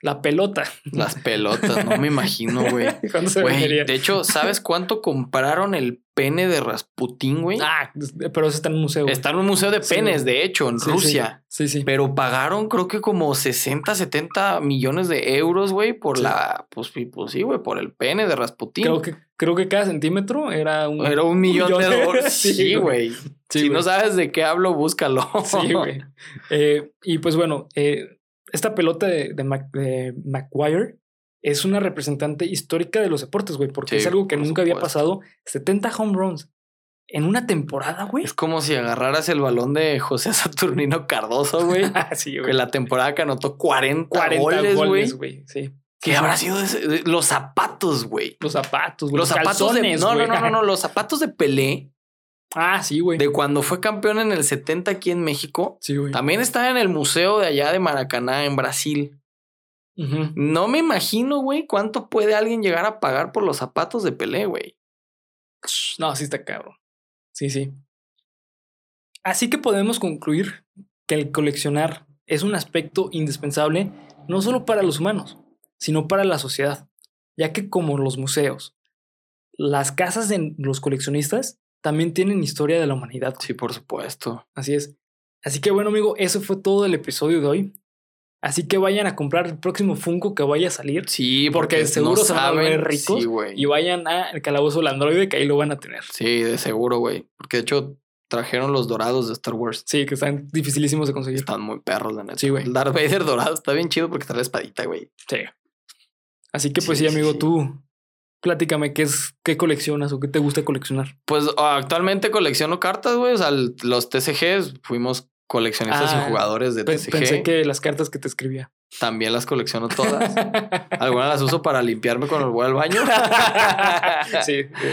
La pelota. Las pelotas, no me imagino, güey. [laughs] De hecho, ¿sabes [laughs] cuánto compraron el pene de Rasputín, güey? Ah, pero eso está en un museo. güey. Está en un museo de penes, de hecho, en Sí. Rusia. Sí, sí. Pero pagaron, creo que como 60, 70 millones de euros, güey, por la. Pues, sí, pues sí, güey, por el pene de Rasputín. Creo que, creo que cada centímetro era un. Era un millón, millón de dólares. [laughs] Sí, güey. si güey. no sabes de qué hablo, búscalo. Sí, güey. Eh, y pues bueno, eh, esta pelota de, de, Mac- de Maguire es una representante histórica de los deportes, güey, porque Sí, es algo que nunca había pasado. 70 home runs en una temporada, güey. Es como si agarraras el balón de José [laughs] Saturnino Cardoso, güey. [laughs] sí, que güey. la temporada que anotó 40, 40 goles, güey. goles, güey. Sí. ¿Qué Sí, habrá sí. sido ese- los zapatos, güey? Los zapatos, güey. Los zapatos de. calzones, No, no, güey. no, no, no. Los zapatos de Pelé, Ah, sí, güey. de cuando fue campeón en el 70 aquí en México, Sí, güey. también está en el museo de allá de Maracaná, en Brasil. No me imagino, güey, cuánto puede alguien llegar a pagar por los zapatos de Pelé, güey. No, sí está cabrón. Sí, sí. Así que podemos concluir que el coleccionar es un aspecto indispensable no solo para los humanos, sino para la sociedad, ya que como los museos, las casas de los coleccionistas también tienen historia de la humanidad. Sí, por supuesto. Así es. Así que bueno, amigo, eso fue todo el episodio de hoy. Así que vayan a comprar el próximo Funko que vaya a salir. Sí, Porque porque, seguro no se van a ver ricos Sí. Y vayan al calabozo del androide que ahí lo van a tener. Sí, de seguro, güey. Porque de hecho trajeron los dorados de Star Wars. Sí, que están dificilísimos de conseguir. Están muy perros, la neta. Sí, güey. El Darth Vader dorado está bien chido porque trae la espadita, güey. Sí. Así que pues sí, Sí, sí, amigo, sí. tú platícame qué es, qué coleccionas o qué te gusta coleccionar. Pues actualmente colecciono cartas, güey. O sea, los TCGs fuimos coleccionistas Ah, y jugadores de TCG. Pensé que las cartas que te escribía. También las colecciono todas. [laughs] Algunas las uso para limpiarme cuando voy al baño. [laughs] sí. sí.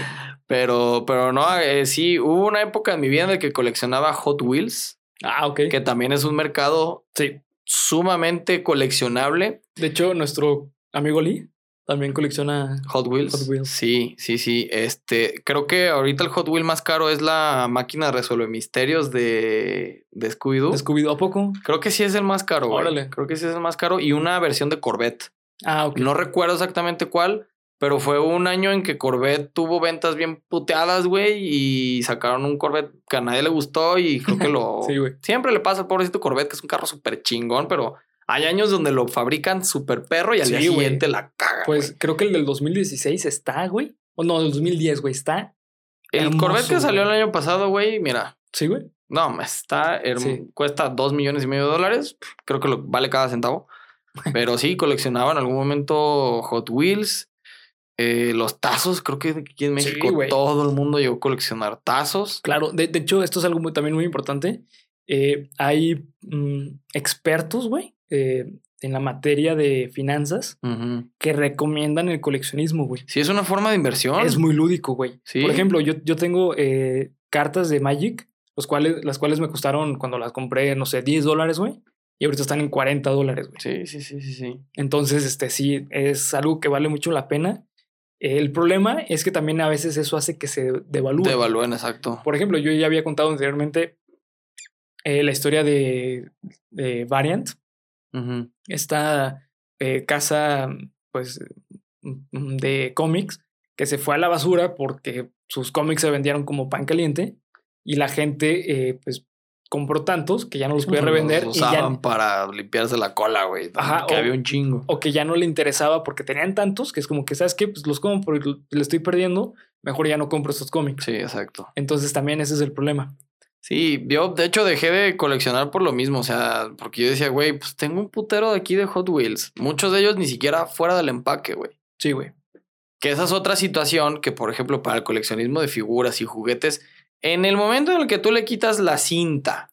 Pero, pero no, eh, sí, hubo una época en mi vida en la que coleccionaba Hot Wheels, Ah, ok. que también es un mercado Sí. sumamente coleccionable. De hecho, nuestro amigo Lee también colecciona. Hot Wheels. Hot Wheels. Sí, sí, sí. Este, creo que ahorita el Hot Wheel más caro es la máquina resuelve misterios de, de Scooby-Doo. ¿Descubido a poco? Creo que sí es el más caro, güey. Órale. Creo que sí es el más caro. Y una versión de Corvette. Ah, ok. No recuerdo exactamente cuál, pero fue un año en que Corvette tuvo ventas bien puteadas, güey, y sacaron un Corvette que a nadie le gustó y creo que lo... [laughs] Sí, güey. Siempre le pasa al pobrecito Corvette, que es un carro súper chingón, pero hay años donde lo fabrican súper perro y al Sí, día siguiente la caga. Pues creo que el del 2016 está, güey. O no, del 2010, güey, está. el hermoso, Corvette que salió el año pasado, güey, mira, Sí, güey. no, está, Sí. cuesta dos millones y medio de dólares, creo que lo vale cada centavo, [laughs] pero sí, coleccionaba en algún momento Hot Wheels. eh, los tazos, creo que aquí en México todo el mundo llegó a coleccionar tazos. Claro, de, de hecho, esto es algo muy- también muy importante. Eh, hay mm, expertos, güey, eh, en la materia de finanzas Ujú. que recomiendan el coleccionismo, güey. Sí, es una forma de inversión. Es muy lúdico, güey. Sí. Por ejemplo, yo, yo tengo eh, cartas de Magic, los cuales, las cuales me costaron cuando las compré, no sé, 10 dólares, güey. Y ahorita están en 40 dólares, güey. Sí, sí, sí, sí, sí. Entonces, este sí, es algo que vale mucho la pena. El problema es que también a veces eso hace que se devalúe. Te evalúen, exacto. Por ejemplo, yo ya había contado anteriormente eh, la historia de, de Variant, esta eh, casa pues mm, de cómics que se fue a la basura porque sus cómics se vendieron como pan caliente y la gente eh, pues compró tantos que ya no los podía revender Los y ya, usaban para limpiarse la cola, güey. Ajá, que o- había un chingo. o que ya no le interesaba porque tenían tantos que es como que, ¿sabes qué? Pues los compro y le estoy perdiendo, mejor ya no compro estos cómics. Sí, exacto. Entonces también ese es el problema. Sí, yo de hecho dejé de coleccionar por lo mismo, o sea, porque yo decía, güey, pues tengo un putero de aquí de Hot Wheels, muchos de ellos ni siquiera fuera del empaque, güey. Sí, güey. Que esa es otra situación que, por ejemplo, para el coleccionismo de figuras y juguetes, en el momento en el que tú le quitas la cinta,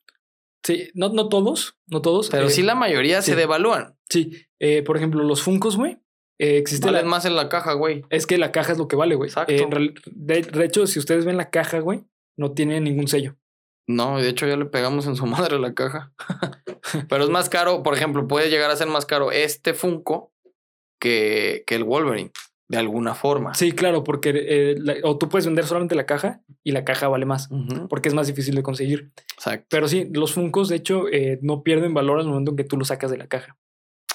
Sí, no, no todos, no todos. pero eh, sí la mayoría sí. se devalúan. Sí, eh, por ejemplo, los Funcos, güey. eh, existe Valen la, más en la caja, güey. Es que la caja es lo que vale, güey. Exacto. Eh, de hecho, si ustedes ven la caja, güey, no tiene ningún sello. No, de hecho ya le pegamos en su [laughs] madre la caja. Pero es más caro, por ejemplo, puede llegar a ser más caro este Funko que, que el Wolverine, de alguna forma. Sí, claro, porque eh, la- o tú puedes vender solamente la caja y la caja vale más, porque es más difícil de conseguir. Exacto. Pero sí, los Funcos, de hecho, eh, no pierden valor al momento en que tú lo sacas de la caja.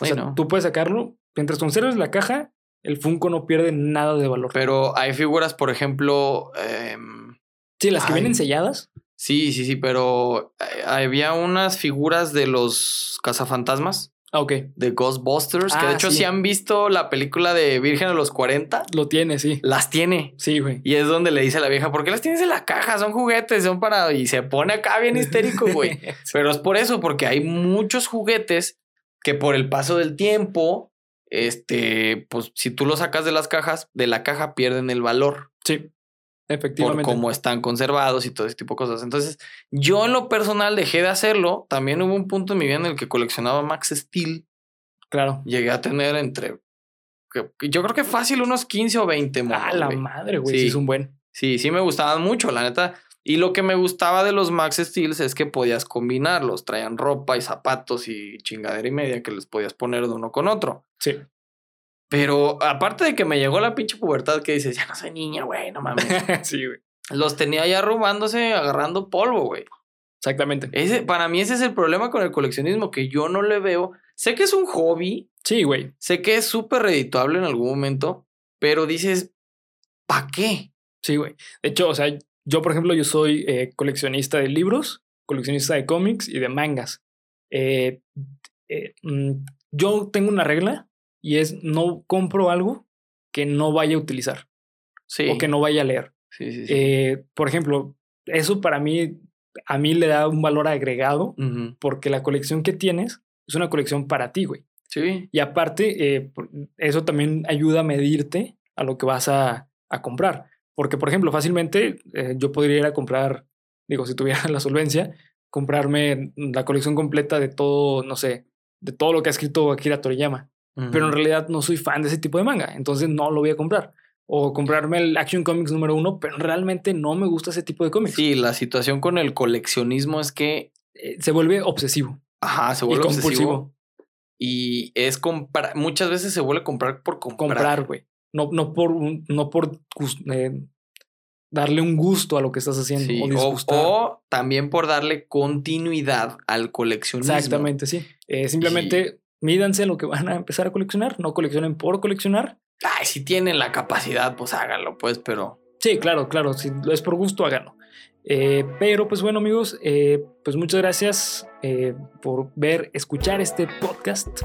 O Sí, sea, ¿no? tú puedes sacarlo, mientras conserves la caja, el Funko no pierde nada de valor. Pero hay figuras, por ejemplo, em, sí, las que ay. vienen selladas, sí, sí, sí, pero eh, había unas figuras de los cazafantasmas, ah, ok, de Ghostbusters, que Ah, de hecho sí. si han visto la película de Virgen a los 40, lo tiene, sí. las tiene. Sí, güey. Y es donde le dice a la vieja, ¿por qué las tienes en la caja? Son juguetes, son para... Y se pone acá bien histérico, [laughs] güey. Pero es por eso, porque hay muchos juguetes que por el paso del tiempo, este, pues si tú los sacas de las cajas, de la caja pierden el valor sí, por efectivamente. cómo están conservados y todo ese tipo de cosas. Entonces, yo en lo personal dejé de hacerlo. También hubo un punto en mi vida en el que coleccionaba Max Steel. Claro. Llegué a tener entre, yo creo que fácil unos 15 o 20 monos, Ah, la madre, güey. Sí. Sí, es un buen. Sí, sí me gustaban mucho, la neta. Y lo que me gustaba de los Max Steels es que podías combinarlos. Traían ropa y zapatos y chingadera y media que les podías poner de uno con otro. Sí. Pero aparte de que me llegó la pinche pubertad que dices, ya no soy niña, güey, no mames. [laughs] sí, güey. los tenía ya arrugándose, agarrando polvo, güey. Exactamente. Ese, para mí ese es el problema con el coleccionismo, que yo no le veo. Sé que es un hobby, Sí, güey. sé que es súper redituable en algún momento, pero dices, ¿para qué? Sí, güey. De hecho, o sea, yo, por ejemplo, yo soy eh, coleccionista de libros, coleccionista de cómics y de mangas. Eh, eh, mm, yo tengo una regla y es no compro algo que no vaya a utilizar Sí. o que no vaya a leer. Sí, sí, sí. Eh, por ejemplo, eso para mí, a mí le da un valor agregado porque la colección que tienes es una colección para ti, güey. Sí. Y aparte, eh, eso también ayuda a medirte a lo que vas a, a comprar. Porque, por ejemplo, fácilmente eh, yo podría ir a comprar, digo, si tuviera [laughs] la solvencia, comprarme la colección completa de todo, no sé, de todo lo que ha escrito Akira Toriyama. Pero en realidad no soy fan de ese tipo de manga, entonces no lo voy a comprar. O comprarme el Action Comics número uno, pero realmente no me gusta ese tipo de cómics. Sí, la situación con el coleccionismo es que, Eh, se vuelve obsesivo ajá, se y vuelve compulsivo. obsesivo y es comprar, muchas veces se vuelve comprar por comprar. comprar, güey. No, no por, un- no por eh, darle un gusto a lo que estás haciendo Sí, o o, o también por darle continuidad al coleccionismo. Exactamente, sí. Eh, simplemente mídanse lo que van a empezar a coleccionar. No coleccionen por coleccionar. Ay, si tienen la capacidad, pues háganlo, pues, pero Sí, claro, claro. Si lo es por gusto, háganlo. Eh, pero pues bueno amigos, eh, pues muchas gracias eh, por ver, escuchar este podcast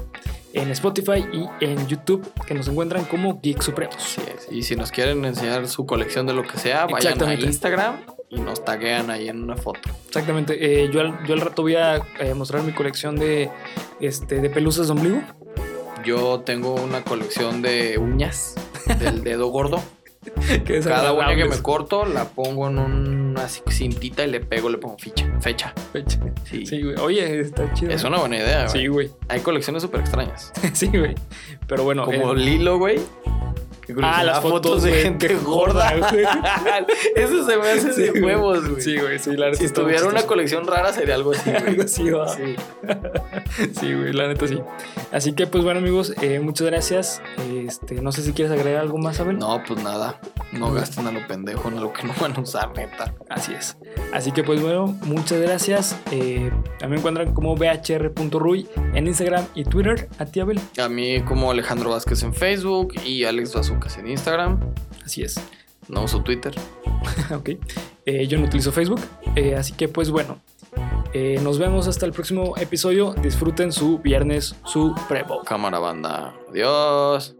en Spotify y en YouTube que nos encuentran como Geek Supremos. Y si nos quieren enseñar su colección de lo que sea, vayan a. Instagram nos taguean ahí en una foto. Exactamente. eh, yo, al, yo al rato voy a eh, mostrar mi colección de, este, de pelusas de ombligo. Yo tengo una colección de uñas del dedo gordo. [laughs] Cada uña que me corto la pongo en una cintita y le pego, le pongo ficha, fecha. Sí. Sí, güey. Oye, está chido. Es una buena idea, güey. Sí, güey. Hay colecciones súper extrañas. [laughs] sí, güey. Pero bueno. Como eh, Lilo, güey. Ah, las fotos, de gente gorda. güey. [laughs] Eso se me hace sí, de huevos, güey. Sí, güey. Sí, la neta Si tuviera una chistoso. colección rara sería algo así, güey. [laughs] Algo así, va. Sí. [laughs] Sí, güey, la neta sí. Así que, pues bueno, amigos, eh, muchas gracias. Este, no sé si quieres agregar algo más, Abel. No, pues nada. No gasten a lo pendejo en lo que no van a usar, neta. Así es. Así que, pues bueno, muchas gracias. Eh, también me encuentran como bhr.ruy en Instagram y Twitter. A ti, Abel. A mí como Alejandro Vázquez en Facebook y Alex Bazucas en Instagram. Así es. No uso Twitter. [laughs] ok. Eh, yo no utilizo Facebook. eh, así que, pues bueno. eh, nos vemos hasta el próximo episodio. Disfruten su viernes supremo. Cámara banda. Adiós.